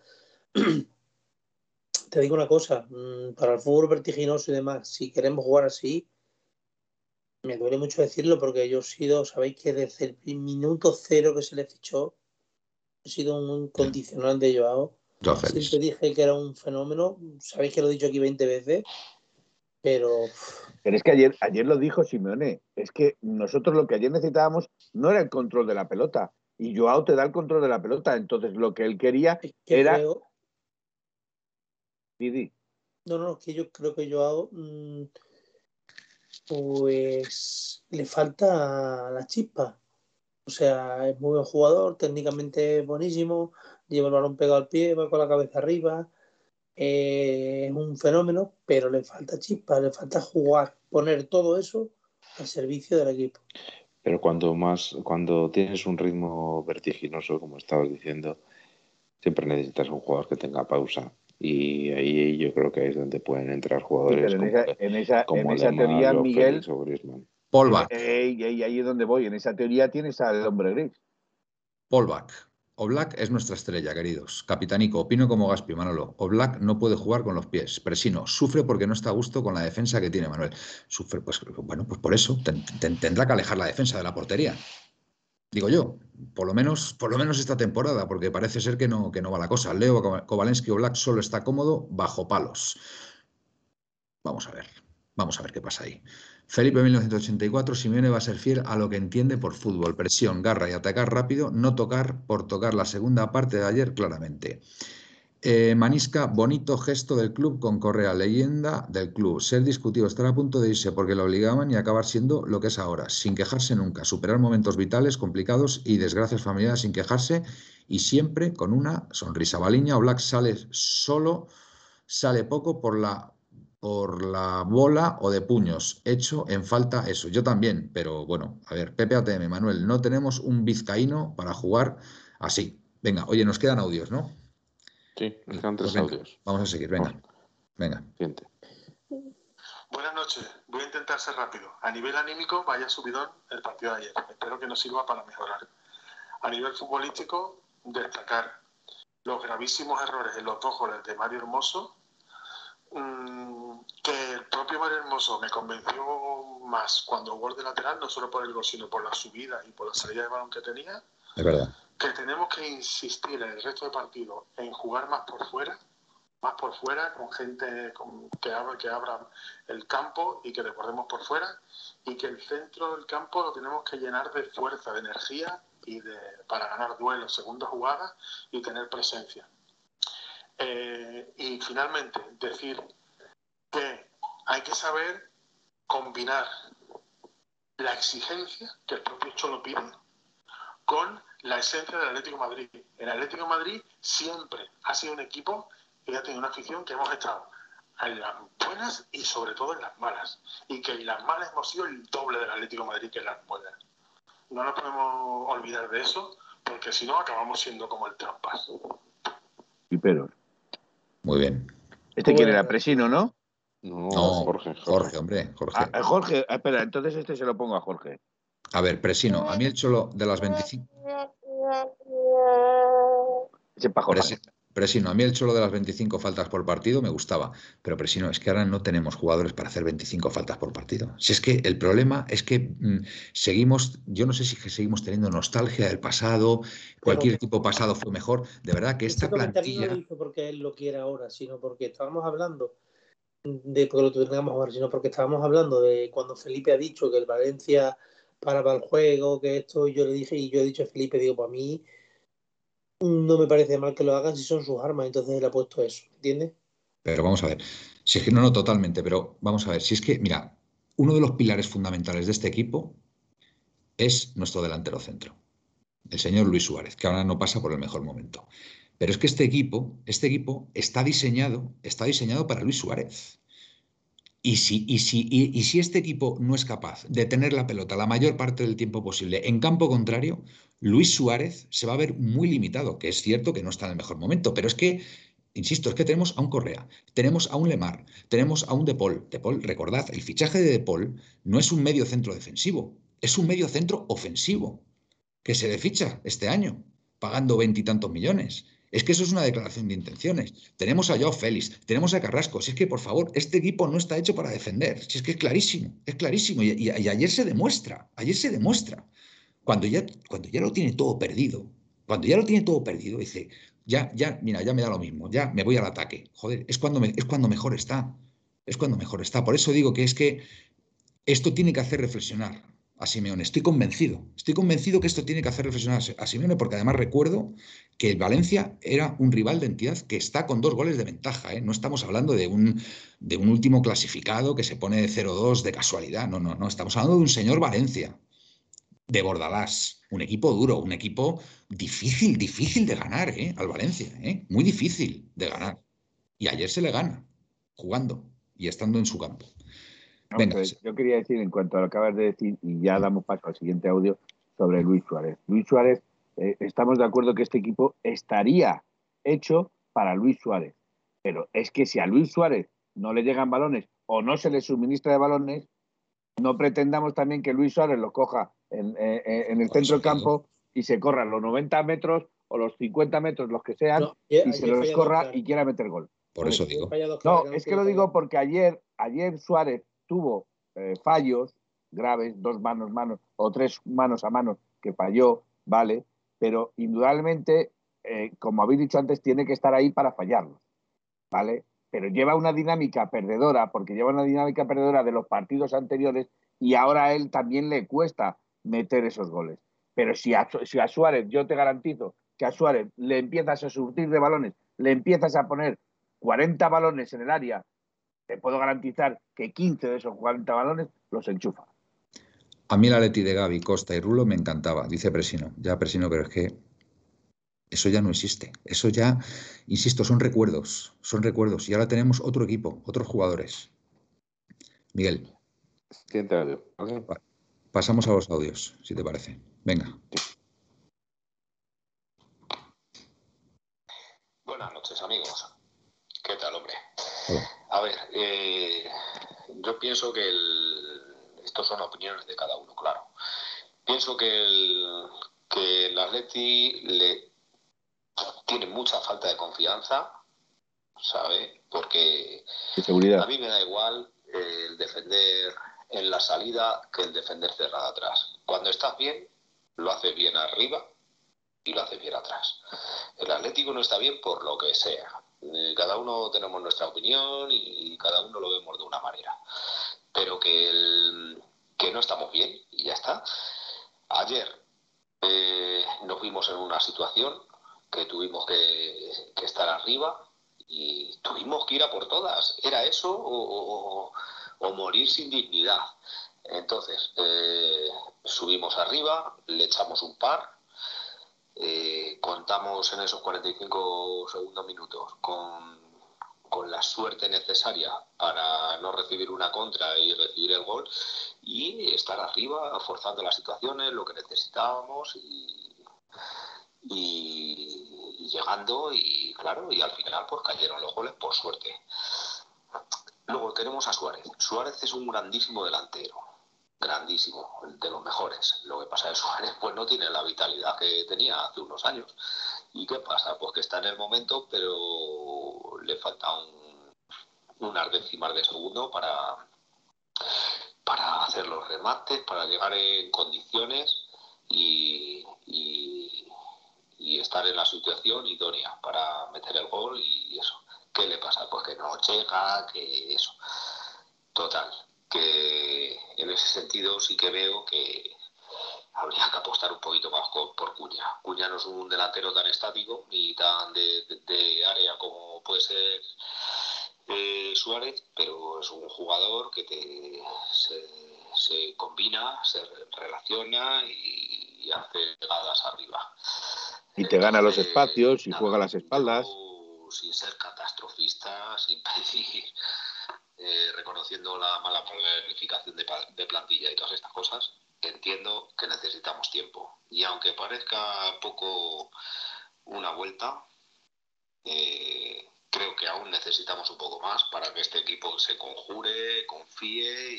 D: Te digo una cosa, mm, para el fútbol vertiginoso y demás, si queremos jugar así, me duele mucho decirlo porque yo he sido, sabéis que desde el minuto cero que se le fichó, he sido un condicional de Joao. Siempre dije que era un fenómeno. Sabéis que lo he dicho aquí 20 veces, pero.
B: Pero es que ayer, ayer lo dijo Simeone. Es que nosotros lo que ayer necesitábamos no era el control de la pelota. Y Joao te da el control de la pelota. Entonces lo que él quería era. Creo...
D: No, no, es que yo creo que Joao. Mm, pues le falta la chispa. O sea, es muy buen jugador, técnicamente buenísimo, lleva el balón pegado al pie, va con la cabeza arriba. Eh, es un fenómeno, pero le falta chispa, le falta jugar, poner todo eso al servicio del equipo.
E: Pero cuando más, cuando tienes un ritmo vertiginoso, como estabas diciendo, siempre necesitas un jugador que tenga pausa. Y ahí yo creo que es donde pueden entrar jugadores
B: en, esa, en esa, en esa teoría, Miguel,
C: Polback.
B: ahí es donde voy. En esa teoría tienes al hombre gris.
C: Polback. Oblak es nuestra estrella, queridos. Capitanico, opino como Gaspi, Manolo. Oblak no puede jugar con los pies. Presino, sufre porque no está a gusto con la defensa que tiene Manuel. Sufre, pues bueno, pues por eso tendrá que alejar la defensa de la portería. Digo yo, por lo menos, por lo menos esta temporada, porque parece ser que no, que no va la cosa. Leo Kovalensky Oblak solo está cómodo bajo palos. Vamos a ver, vamos a ver qué pasa ahí. Felipe 1984, Simeone va a ser fiel a lo que entiende por fútbol, presión, garra y atacar rápido, no tocar por tocar la segunda parte de ayer claramente. Eh, Manisca, bonito gesto del club con Correa, leyenda del club. Ser discutido, estar a punto de irse porque lo obligaban y acabar siendo lo que es ahora, sin quejarse nunca, superar momentos vitales, complicados y desgracias familiares sin quejarse y siempre con una sonrisa. Baliña o Black sale solo, sale poco por la por la bola o de puños. Hecho en falta eso. Yo también, pero bueno, a ver, Pepe ATM, Manuel, no tenemos un vizcaíno para jugar así. Venga, oye, nos quedan audios, ¿no?
E: Sí, nos quedan tres pues audios.
C: Vamos a seguir, venga. Venga.
G: Buenas noches. Voy a intentar ser rápido. A nivel anímico, vaya subidón el partido de ayer. Espero que nos sirva para mejorar. A nivel futbolístico, destacar los gravísimos errores en los dos goles de Mario Hermoso Mm, que el propio Mario Hermoso me convenció más cuando jugó de lateral, no solo por el gol, sino por la subida y por la salida de balón que tenía.
C: Es verdad.
G: Que tenemos que insistir en el resto del partido en jugar más por fuera, más por fuera, con gente que, abra, que abra el campo y que recordemos por fuera, y que el centro del campo lo tenemos que llenar de fuerza, de energía y de, para ganar duelos, segunda jugada y tener presencia. Eh, y finalmente, decir que hay que saber combinar la exigencia que el propio Cholo pide con la esencia del Atlético de Madrid. El Atlético de Madrid siempre ha sido un equipo que ha tenido una afición que hemos estado en las buenas y sobre todo en las malas. Y que en las malas hemos sido el doble del Atlético de Madrid que en las buenas. No nos podemos olvidar de eso, porque si no acabamos siendo como el trampas.
B: Y pero.
C: Muy bien.
B: Este quién era Presino, ¿no?
E: No,
C: No,
E: Jorge.
C: Jorge, hombre, Jorge.
B: Ah, Jorge, espera, entonces este se lo pongo a Jorge.
C: A ver, Presino, a mí el cholo de las 25.
B: Ese pa' Jorge.
C: Presi- Presino, a mí el cholo de las 25 faltas por partido me gustaba, pero Presino, es que ahora no tenemos jugadores para hacer 25 faltas por partido. Si es que el problema es que mm, seguimos, yo no sé si que seguimos teniendo nostalgia del pasado, cualquier tipo pasado fue mejor. De verdad que esta plantilla.
D: no lo hizo porque él lo quiera ahora, sino porque estábamos hablando de porque lo tengamos ahora, sino porque estábamos hablando de cuando Felipe ha dicho que el Valencia paraba el juego, que esto, yo le dije, y yo he dicho a Felipe, digo, para mí no me parece mal que lo hagan si son sus armas, entonces él ha puesto eso, ¿entiendes?
C: Pero vamos a ver, si es que no, no totalmente, pero vamos a ver, si es que, mira, uno de los pilares fundamentales de este equipo es nuestro delantero centro, el señor Luis Suárez, que ahora no pasa por el mejor momento. Pero es que este equipo, este equipo está diseñado, está diseñado para Luis Suárez. Y si, este equipo no es capaz de tener la pelota la mayor parte del tiempo posible en campo contrario, Luis Suárez se va a ver muy limitado, que es cierto que no está en el mejor momento, pero es que, insisto, es que tenemos a un Correa, tenemos a un Lemar, tenemos a un De Paul. De Paul, recordad, el fichaje de De Paul no es un medio centro defensivo, es un medio centro ofensivo, que se le ficha este año, pagando veintitantos millones. Es que eso es una declaración de intenciones. Tenemos a Joao Félix, tenemos a Carrasco. Si es que, por favor, este equipo no está hecho para defender. Si es que es clarísimo, es clarísimo. Y, ayer se demuestra, ayer se demuestra. Cuando ya, cuando ya lo tiene todo perdido, cuando ya lo tiene todo perdido, dice, ya, ya, mira, ya me da lo mismo, ya me voy al ataque. Joder, es cuando, es cuando mejor está. Es cuando mejor está. Por eso digo que es que esto tiene que hacer reflexionar a Simeone. Estoy convencido. Estoy convencido que esto tiene que hacer reflexionar a Simeone porque además recuerdo que el Valencia era un rival de entidad que está con dos goles de ventaja. ¿eh? No estamos hablando de un, de un último clasificado que se pone 0-2 de casualidad. No, no, no. Estamos hablando de un señor Valencia, de Bordalás. Un equipo duro, un equipo difícil, difícil de ganar ¿eh? al Valencia. ¿eh? Muy difícil de ganar. Y ayer se le gana, jugando y estando en su campo. Venga,
B: yo quería decir, en cuanto a lo que acabas de decir, y ya damos paso al siguiente audio, sobre Luis Suárez. Luis Suárez, eh, estamos de acuerdo que este equipo estaría hecho para Luis Suárez. Pero es que si a Luis Suárez no le llegan balones o no se le suministra de balones, no pretendamos también que Luis Suárez lo coja en, eh, eh, en el centro
C: eso
B: del campo y se corra los 90 metros o los 50 metros, los que sean,
D: No,
B: y se los corra y quiera meter gol.
C: por eso digo.
D: Falla dos
B: No, es que lo digo porque ayer, ayer Suárez tuvo eh, fallos graves, dos manos, manos, o tres manos a mano que falló, vale, pero indudablemente, eh, como habéis dicho antes, tiene que estar ahí para fallarlos, ¿vale? Pero lleva una dinámica perdedora, porque lleva una dinámica perdedora de los partidos anteriores y ahora a él también le cuesta meter esos goles. Pero si a, si a Suárez, yo te garantizo que a Suárez le empiezas a surtir de balones, le empiezas a poner 40 balones en el área, te puedo garantizar que 15 de esos 40 balones los enchufa.
C: A mí la Leti de Gaby, Costa y Rulo me encantaba, dice Presino. Ya Presino, pero es que eso ya no existe. Eso ya, insisto, son recuerdos, son recuerdos. Y ahora tenemos otro equipo, otros jugadores. Miguel,
E: Siguiente audio.
C: pasamos a los audios, si te parece. Venga.
I: Buenas noches, amigos. ¿Qué tal, hombre?
C: Hola.
I: A ver, eh, yo pienso que el... estos son opiniones de cada uno, claro. Pienso que el, que el Atleti le tiene mucha falta de confianza, ¿sabe? Porque
B: De seguridad.
I: a mí me da igual eh, el defender en la salida que el defender cerrado atrás. Cuando estás bien, lo haces bien arriba y lo haces bien atrás. El Atlético no está bien por lo que sea. Eh, Cada uno tenemos nuestra opinión y cada uno lo vemos de una manera. Pero que, que no estamos bien y ya está. Ayer eh, nos vimos en una situación que tuvimos que, estar arriba y tuvimos que ir a por todas. ¿Era eso o, o- o morir sin dignidad. Entonces, eh, subimos arriba, le echamos un par, eh, contamos en esos 45 segundos minutos con, con, la suerte necesaria para no recibir una contra y recibir el gol y estar arriba forzando las situaciones, lo que necesitábamos y, y, y llegando y claro, y al final pues cayeron los goles por suerte. Luego tenemos a Suárez. Suárez es un grandísimo delantero grandísimo, de los mejores. Lo que pasa es que Suárez pues no tiene la vitalidad que tenía hace unos años. ¿Y qué pasa? Pues que está en el momento, pero le falta un, unas décimas de segundo para, para hacer los remates, para llegar en condiciones y, y, y estar en la situación idónea para meter el gol y eso. ¿Qué le pasa? Pues que no llega, que eso. Total, que en ese sentido sí que veo que habría que apostar un poquito más por Cuña. Cuña no es un delantero tan estático ni tan de, área como puede ser eh, Suárez, pero es un jugador que te, se, combina, se relaciona y, hace llegadas arriba.
B: Y te gana los espacios y juega las espaldas.
I: Sin ser catastrofista, sin pedir eh, reconociendo la mala planificación de, plantilla y todas estas cosas, entiendo que necesitamos tiempo. Y aunque parezca poco una vuelta, eh, creo que aún necesitamos un poco más para que este equipo se conjure, confíe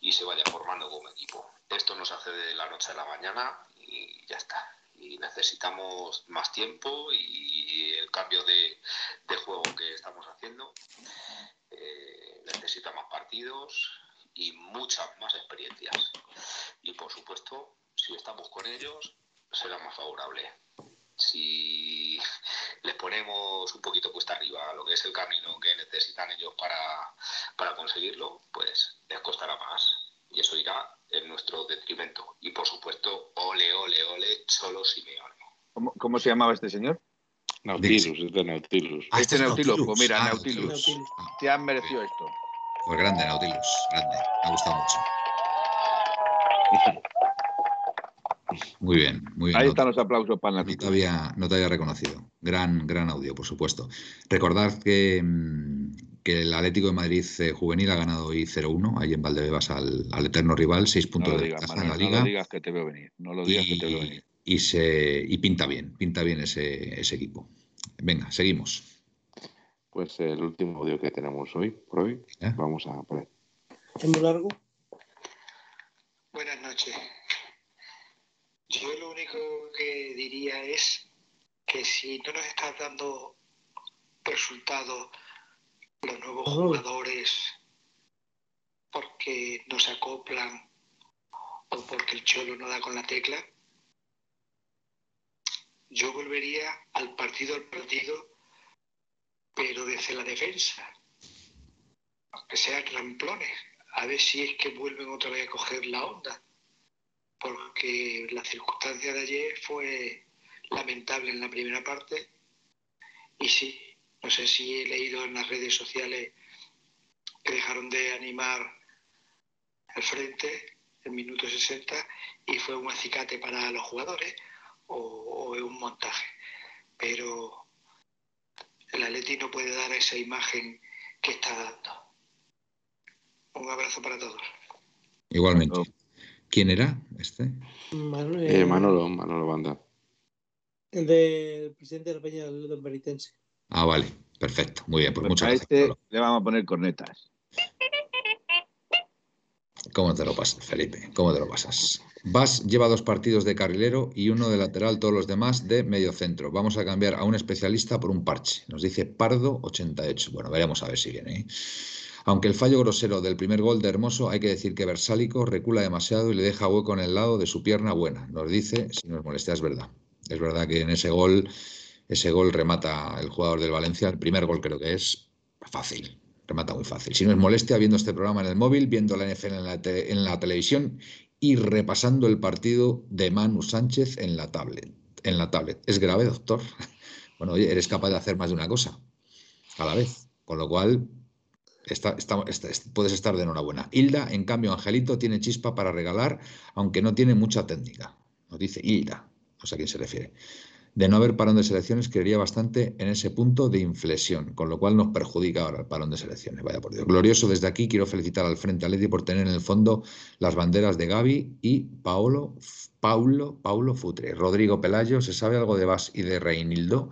I: y, se vaya formando como equipo. Esto no se hace de la noche a la mañana y ya está y necesitamos más tiempo y el cambio de, juego que estamos haciendo eh, necesita más partidos y muchas más experiencias. Y por supuesto, si estamos con ellos, será más favorable. Si les ponemos un poquito puesta arriba lo que es el camino que necesitan ellos para, para conseguirlo, pues les costará más. Y eso irá en nuestro detrimento. Y por supuesto, ole, ole, ole, Cholo Simeone.
B: ¿Cómo, cómo se llamaba este señor?
E: Nautilus, es de Nautilus.
B: Ah, este, este Nautilus. Pues mira, ah, Nautilus. Te han merecido esto.
C: Pues grande, Nautilus. Grande. Me ha gustado mucho. Muy bien, muy bien.
B: Ahí están los aplausos para
C: Nautilus. No te, había, no te había reconocido. Gran, gran audio, por supuesto. Recordad que, mm, que el Atlético de Madrid eh, juvenil ha ganado hoy 0-1, ahí en Valdebebas al, al, eterno rival, seis puntos
B: no
C: de
B: ventaja en la liga. No lo digas que te veo venir. No lo digas
C: y,
B: que te veo venir
C: y, se, y pinta bien, pinta bien ese, ese equipo. Venga, seguimos.
E: Pues el último audio que tenemos hoy, por hoy, ¿Eh? vamos a poner.
D: ¿Es muy largo?
J: Buenas noches. Yo lo único que diría es que si no nos estás dando resultados los nuevos jugadores porque no se acoplan o porque el cholo no da con la tecla, yo volvería al partido al partido, pero desde la defensa, aunque sean ramplones, a ver si es que vuelven otra vez a coger la onda, porque la circunstancia de ayer fue lamentable en la primera parte y sí, no sé si he leído en las redes sociales que dejaron de animar al frente el minuto 60 y fue un acicate para los jugadores o, es un montaje. Pero el Atleti no puede dar esa imagen que está dando. Un abrazo para todos.
C: Igualmente. ¿Quién era este?
E: Manolo, eh, Manolo, Manolo Banda.
D: El del presidente de la Peña del Don Benitense.
C: Ah, vale. Perfecto. Muy bien. Pues,
B: pues
C: muchas
B: a
C: gracias.
B: Este le vamos a poner cornetas.
C: ¿Cómo te lo pasas, Felipe? ¿Cómo te lo pasas? Vas lleva dos partidos de carrilero y uno de lateral, todos los demás de medio centro. Vamos a cambiar a un especialista por un parche. Nos dice Pardo 88. Bueno, veremos a ver si viene. ¿eh? Aunque el fallo grosero del primer gol de Hermoso, hay que decir que Versálico recula demasiado y le deja hueco en el lado de su pierna buena. Nos dice, si nos molesta, es verdad. Es verdad que en ese gol, ese gol remata el jugador del Valencia. El primer gol creo que es fácil remata muy fácil. Si no es molestia, viendo este programa en el móvil, viendo la NFL en la, en la televisión y repasando el partido de Manu Sánchez en la tablet. En la tablet. ¿Es grave, doctor? Bueno, oye, eres capaz de hacer más de una cosa a la vez. Con lo cual, puedes estar de enhorabuena. Hilda, en cambio, Angelito tiene chispa para regalar, aunque no tiene mucha técnica. Nos dice Hilda, no sé a quién se refiere. De no haber parón de selecciones, creería bastante en ese punto de inflexión, con lo cual nos perjudica ahora el parón de selecciones. Vaya por Dios. Glorioso desde aquí, quiero felicitar al Frente Atleti por tener en el fondo las banderas de Gaby y Paolo, Paulo, Paulo Futre. Rodrigo Pelayo, ¿se sabe algo de Vas y de Reinildo?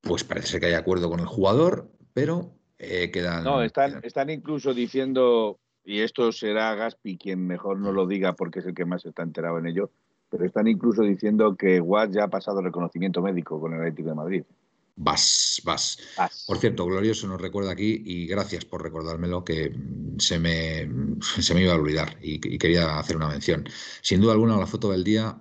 C: Pues parece que hay acuerdo con el jugador, pero eh, quedan.
B: No, están,
C: quedan-
B: están incluso diciendo, y esto será Gaspi quien mejor no lo diga porque es el que más está enterado en ello, pero están incluso diciendo que Watt ya ha pasado reconocimiento médico con el Atlético de Madrid.
C: Vas, vas. Por cierto, Glorioso nos recuerda aquí, y gracias por recordármelo, que se me, se me iba a olvidar y, y quería hacer una mención. Sin duda alguna, la foto del día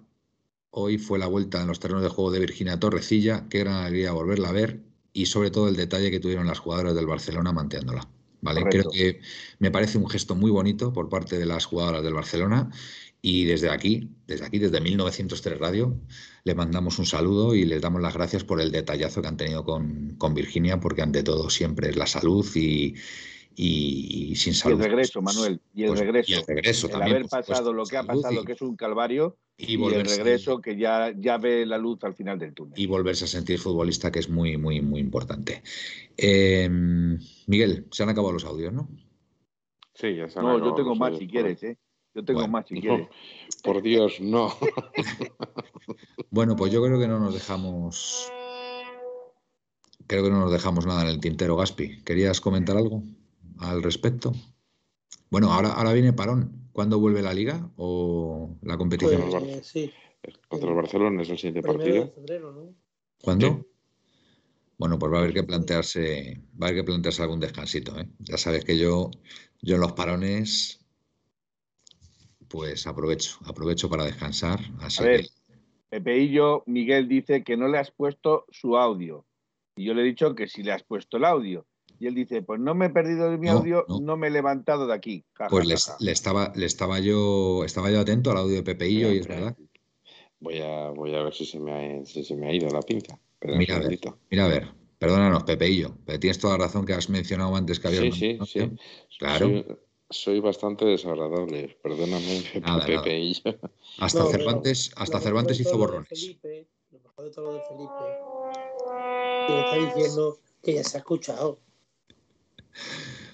C: hoy fue la vuelta en los terrenos de juego de Virginia Torrecilla. Qué gran alegría volverla a ver y sobre todo el detalle que tuvieron las jugadoras del Barcelona manteándola. ¿vale?
B: Correcto.
C: Creo que me parece un gesto muy bonito por parte de las jugadoras del Barcelona y desde aquí, desde aquí, desde 1903 Radio, le mandamos un saludo y les damos las gracias por el detallazo que han tenido con, con Virginia, porque ante todo siempre es la salud y, y- y sin
B: Y
C: salud.
B: el regreso, Manuel, y el
C: pues,
B: regreso.
C: y el regreso
B: el
C: también,
B: haber
C: supuesto,
B: pasado lo que ha pasado,
C: y-
B: que es un calvario,
C: y
B: y, el regreso que ya, ya ve la luz al final del túnel.
C: y volverse a sentir futbolista, que es muy, muy, muy importante. Eh, Miguel, se han acabado los audios, ¿no?
E: Sí, ya se han
B: No, yo tengo más
E: audios
B: si quieres, ¿eh? Yo tengo
C: Bueno.
B: más si
E: No, por Dios, no.
C: Bueno, pues yo creo que no nos dejamos. Creo que no nos dejamos nada en el tintero, Gaspi. ¿Querías comentar algo al respecto? Bueno, ahora, ahora viene parón. ¿Cuándo vuelve la liga o la competición?
E: Pues-
D: Pues, sí,
E: Contra el Barcelona es el siguiente
D: primero de
E: partido.
D: febrero, ¿no?
C: ¿Cuándo?
E: Sí.
C: Bueno, pues va a haber que plantearse, va a haber que plantearse algún descansito, ¿eh? Ya sabes que yo, yo en los parones, pues aprovecho, aprovecho para descansar. Así
B: A ver,
C: que
B: Pepeillo, Miguel dice que no le has puesto su audio. Y yo le he dicho que sí le has puesto el audio. Y él dice, pues no me he perdido de mi
C: No,
B: audio,
C: no.
B: no. me he levantado de aquí. Ja,
C: pues
B: ja,
C: le,
B: ja.
C: le estaba, le estaba yo, estaba yo atento al audio de Pepeillo y es verdad.
E: Voy a, voy a ver si se, me ha, si se me ha ido la pinza. Espera un
C: Mira a ver, mira a ver, perdónanos, Pepeillo, pero tienes toda la razón que has mencionado antes que había
E: Sí, sí, sí.
C: Claro,
E: soy bastante desagradable. Perdóname,
C: Nada,
E: Pepe y yo.
C: hasta
D: No,
C: Cervantes, hasta hizo borrones.
D: Felipe, lo mejor de todo lo de Felipe, que le está diciendo que ya se ha escuchado.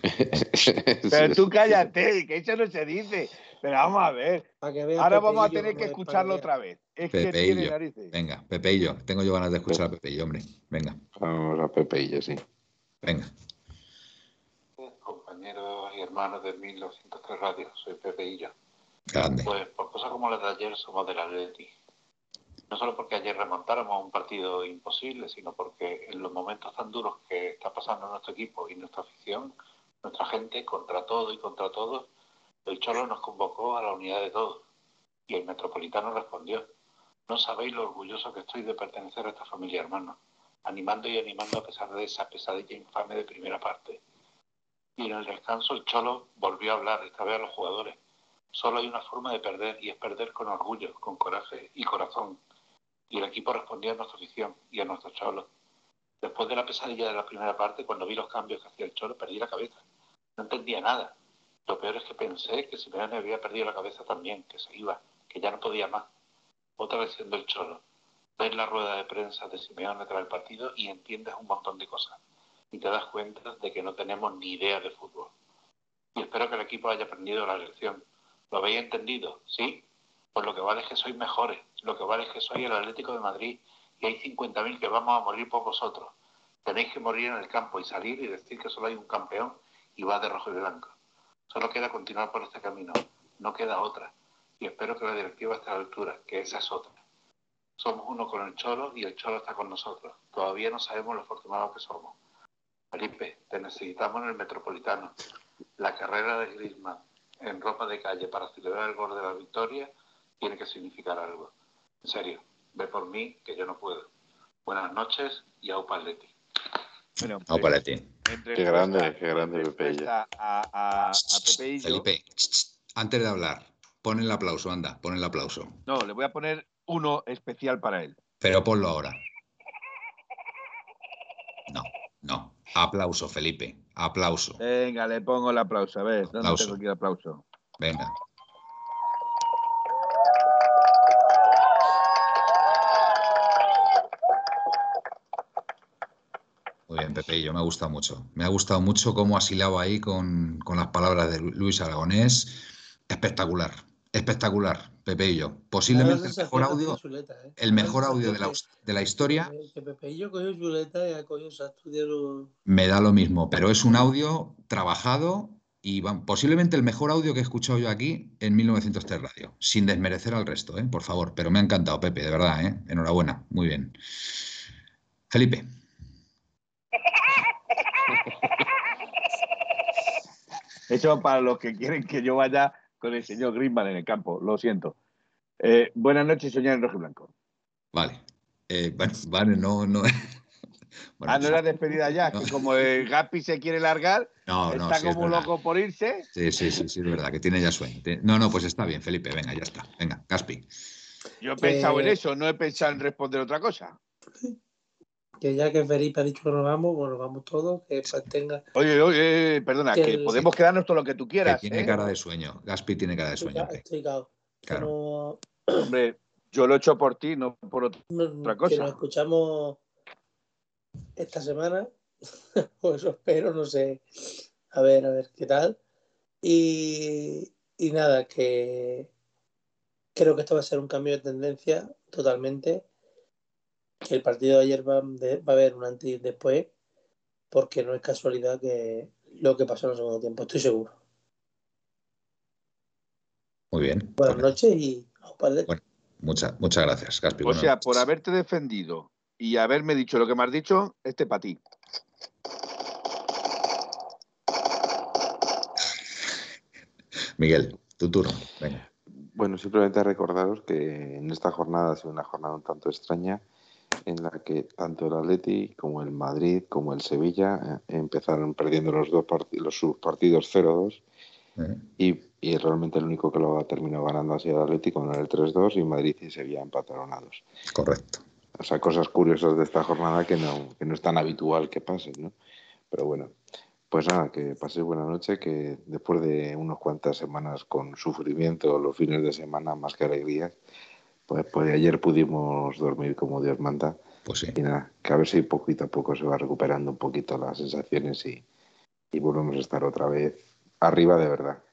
B: Pero tú cállate, que eso no se dice. Pero vamos a ver. Ahora
D: Pepeillo
B: vamos a tener que
D: es,
B: escucharlo otra vez. Es que tiene
C: Pepeillo,
B: narices.
C: venga, Pepeillo, tengo yo ganas de escuchar a Pepeillo, hombre, venga,
E: Vamos a Pepe y yo, sí.
C: venga.
K: Compañeros y hermanos de 1903 Radio, soy Pepe yo.
C: Grande.
K: Pues por cosas como las de ayer somos del Atleti. No solo porque ayer remontáramos un partido imposible, sino porque en los momentos tan duros que está pasando nuestro equipo y nuestra afición, nuestra gente, contra todo y contra todo, el Cholo nos convocó a la unidad de todos. Y el Metropolitano respondió. No sabéis lo orgulloso que estoy de pertenecer a esta familia, hermano. Animando y animando a pesar de esa pesadilla infame de primera parte. Y en el descanso el Cholo volvió a hablar, esta vez a los jugadores. Solo hay una forma de perder y es perder con orgullo, con coraje y corazón. Y el equipo respondió a nuestra afición y a nuestro Cholo. Después de la pesadilla de la primera parte, cuando vi los cambios que hacía el Cholo, perdí la cabeza. No entendía nada. Lo peor es que pensé que Simeone había perdido la cabeza también, que se iba, que ya no podía más. Otra vez siendo el Cholo. Ves la rueda de prensa de Simeone tras el partido y entiendes un montón de cosas. Y te das cuenta de que no tenemos ni idea de fútbol. Y espero que el equipo haya aprendido la lección. ¿Lo habéis entendido? ¿Sí? Pues lo que vale es que sois mejores. Lo que vale es que sois el Atlético de Madrid y hay 50.000 que vamos a morir por vosotros. Tenéis que morir en el campo y salir y decir que solo hay un campeón y va de rojo y blanco. Solo queda continuar por este camino. No queda otra. Y espero que la directiva esté a la altura, que esa es otra. Somos uno con el Cholo y el Cholo está con nosotros. Todavía no sabemos lo afortunados que somos. Felipe, te necesitamos en el Metropolitano. La carrera de Griezmann en ropa de calle para celebrar el gol de la victoria tiene que significar algo. En serio, ve por mí que yo no puedo. Buenas noches y au Paletti.
B: Bueno, en
E: Qué grande, qué grande
B: respuesta A, a, a Pepeillo,
C: Felipe, antes de hablar, pon el aplauso, anda, pon el aplauso.
B: no, le voy a poner uno especial para él.
C: Pero ponlo ahora. No, no. Aplauso, Felipe. aplauso.
B: Venga, le pongo el aplauso. A ver, ¿dónde
C: Aplauso.
B: tengo aquí el aplauso?
C: Venga. Muy bien, Pepeillo, me ha gustado mucho. Me ha gustado mucho cómo has hilado ahí con, con las palabras de Lu- Luis Aragonés. Espectacular, espectacular, Pepeillo. Posiblemente el mejor audio,
D: ¿eh?
C: el mejor audio de la, de la historia.
D: Que Pepeillo cogió chuleta y ha cogido se ha estudiado.
C: Me da lo mismo, pero es un audio trabajado y va- posiblemente el mejor audio que he escuchado yo aquí en 1903 Radio, sin desmerecer al resto, ¿eh? por favor. Pero me ha encantado, Pepe, de verdad, ¿eh? enhorabuena, muy bien. Felipe,
B: Eso para los que quieren que yo vaya con el señor Griezmann en el campo. Lo siento. Eh, buenas noches, señor Rojo y Blanco.
C: vale. Eh, vale, no, no. Bueno,
B: ah, no era despedida ya, que como el Gaspi se quiere largar,
C: No, no,
B: está
C: sí, es
B: como
C: verdad.
B: loco por irse.
C: Sí, sí, sí, sí, es verdad, que tiene ya sueño. No, no, pues está bien, Felipe, venga, ya está. Venga, Gaspi.
B: Yo he pensado en eso, no he pensado en responder otra cosa.
D: Que ya que Felipe ha dicho que nos vamos, pues nos vamos todos. Que pues tenga.
B: Oye, oye, perdona,
D: Que
B: que
D: el-
B: podemos quedarnos todo lo que tú
C: Que
B: quieras.
C: tiene
B: ¿eh?
C: cara de sueño. Gaspi tiene cara de sueño.
D: cao. Que
C: Claro.
D: no-
B: Hombre, yo lo he hecho por ti, no por
D: no-
B: Otra
D: que
B: cosa.
D: nos escuchamos esta semana. o eso espero, no sé. A ver, a ver qué tal. Y, y nada, que creo que esto va a ser un cambio de tendencia totalmente. Que el partido de ayer va, de- va a haber un antes y después, porque no es casualidad que lo que pasó en el segundo tiempo, estoy seguro.
C: Muy bien.
D: Buenas
C: Bueno,
D: noches y.
C: Bueno, muchas, muchas gracias, Gaspi.
B: O sea,
C: noches.
B: por haberte defendido y haberme dicho lo que me has dicho, este para ti.
C: Miguel, tu turno. Venga.
E: Bueno, simplemente recordaros que en esta jornada ha sido una jornada un tanto extraña en la que tanto el Atleti como el Madrid como el Sevilla eh, empezaron perdiendo los dos partidos, los sus partidos 0-2
C: Eh,
E: y, y realmente el único que lo ha terminado ganando ha sido el Atleti con el 3-2 y Madrid y Sevilla empataron a dos.
C: correcto.
E: O sea, cosas curiosas de esta jornada que no, que no es tan habitual que pasen, ¿no? Pero bueno, pues nada, que paséis buena noche, que después de unas cuantas semanas con sufrimiento, los fines de semana más que alegrías, pues, pues ayer pudimos dormir como Dios manda.
C: Pues sí.
E: Y nada, que a ver si poquito a poco se va recuperando un poquito las sensaciones y, y volvemos a estar otra vez arriba de verdad.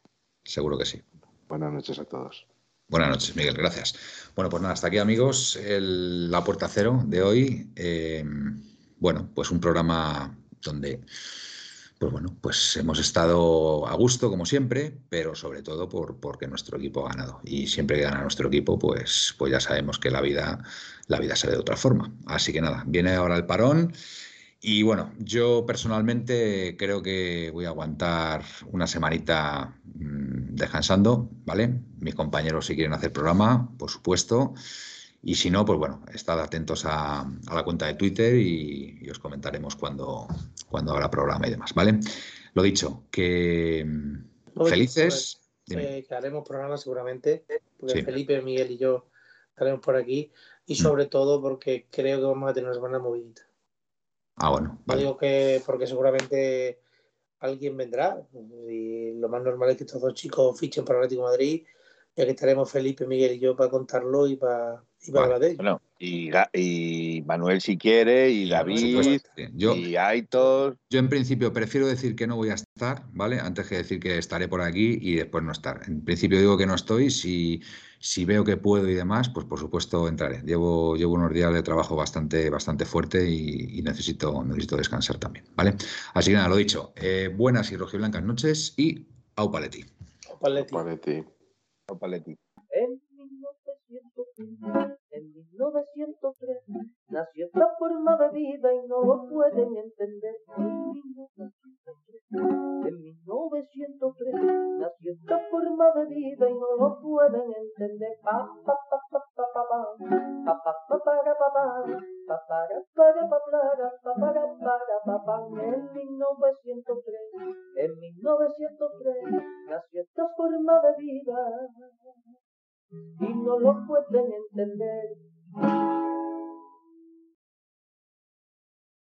C: Seguro que sí.
E: Buenas noches a todos.
C: Buenas noches, Miguel, gracias. Bueno, pues nada, hasta aquí, amigos, el- la puerta cero de hoy. Eh, bueno, pues un programa donde, pues bueno, pues hemos estado a gusto, como siempre, pero sobre todo por, porque nuestro equipo ha ganado. Y siempre que gana nuestro equipo, pues, pues ya sabemos que la vida, la vida sale de otra forma. Así que nada, viene ahora el parón. Y bueno, yo personalmente creo que voy a aguantar una semanita mm, descansando, ¿vale? Mis compañeros si quieren hacer programa, por supuesto. Y si no, pues bueno, estad atentos a, a la cuenta de Twitter y, y os comentaremos cuando, cuando habrá programa y demás, ¿vale? Lo dicho, que mm,
D: Oye,
C: felices. Dime.
D: eh, que haremos programa seguramente, porque
C: Sí.
D: Felipe, Miguel y yo estaremos por aquí, y
C: Mm.
D: sobre todo porque creo que vamos a tener una semana movidita.
C: Ah, bueno, vale.
D: digo que porque seguramente alguien vendrá, y lo más normal es que estos dos chicos fichen para Atlético de Madrid, ya que estaremos Felipe, Miguel y yo para contarlo y para, y.
B: Bueno, y, Manuel si quiere, y David.
C: Yo,
B: y Aitor.
C: Yo en principio prefiero decir que no voy a estar, ¿vale? Antes que decir que estaré por aquí y después no estar. En principio digo que no estoy, si, si veo que puedo y demás, pues por supuesto entraré. Llevo, llevo unos días de trabajo bastante, bastante fuerte y, y necesito, necesito descansar también, ¿vale? Así que nada, lo dicho. eh, buenas y rojiblancas noches y au paletti.
D: Paletti.
E: Paletti.
B: o Paletti.
A: En 1903, en 1903, nació esta forma de vida y no lo pueden entender. En 1903, en 1903, nació esta forma de vida y no lo pueden entender. Pa, pa, pa, pa, pa, pa, pa. Pa, pa, pa, para, pa, pa. Pa, para, para, pa, para, pa, para, para, pa, pa. En 1903, en 1903, nació esta forma de vida y no lo pueden entender. Thank you.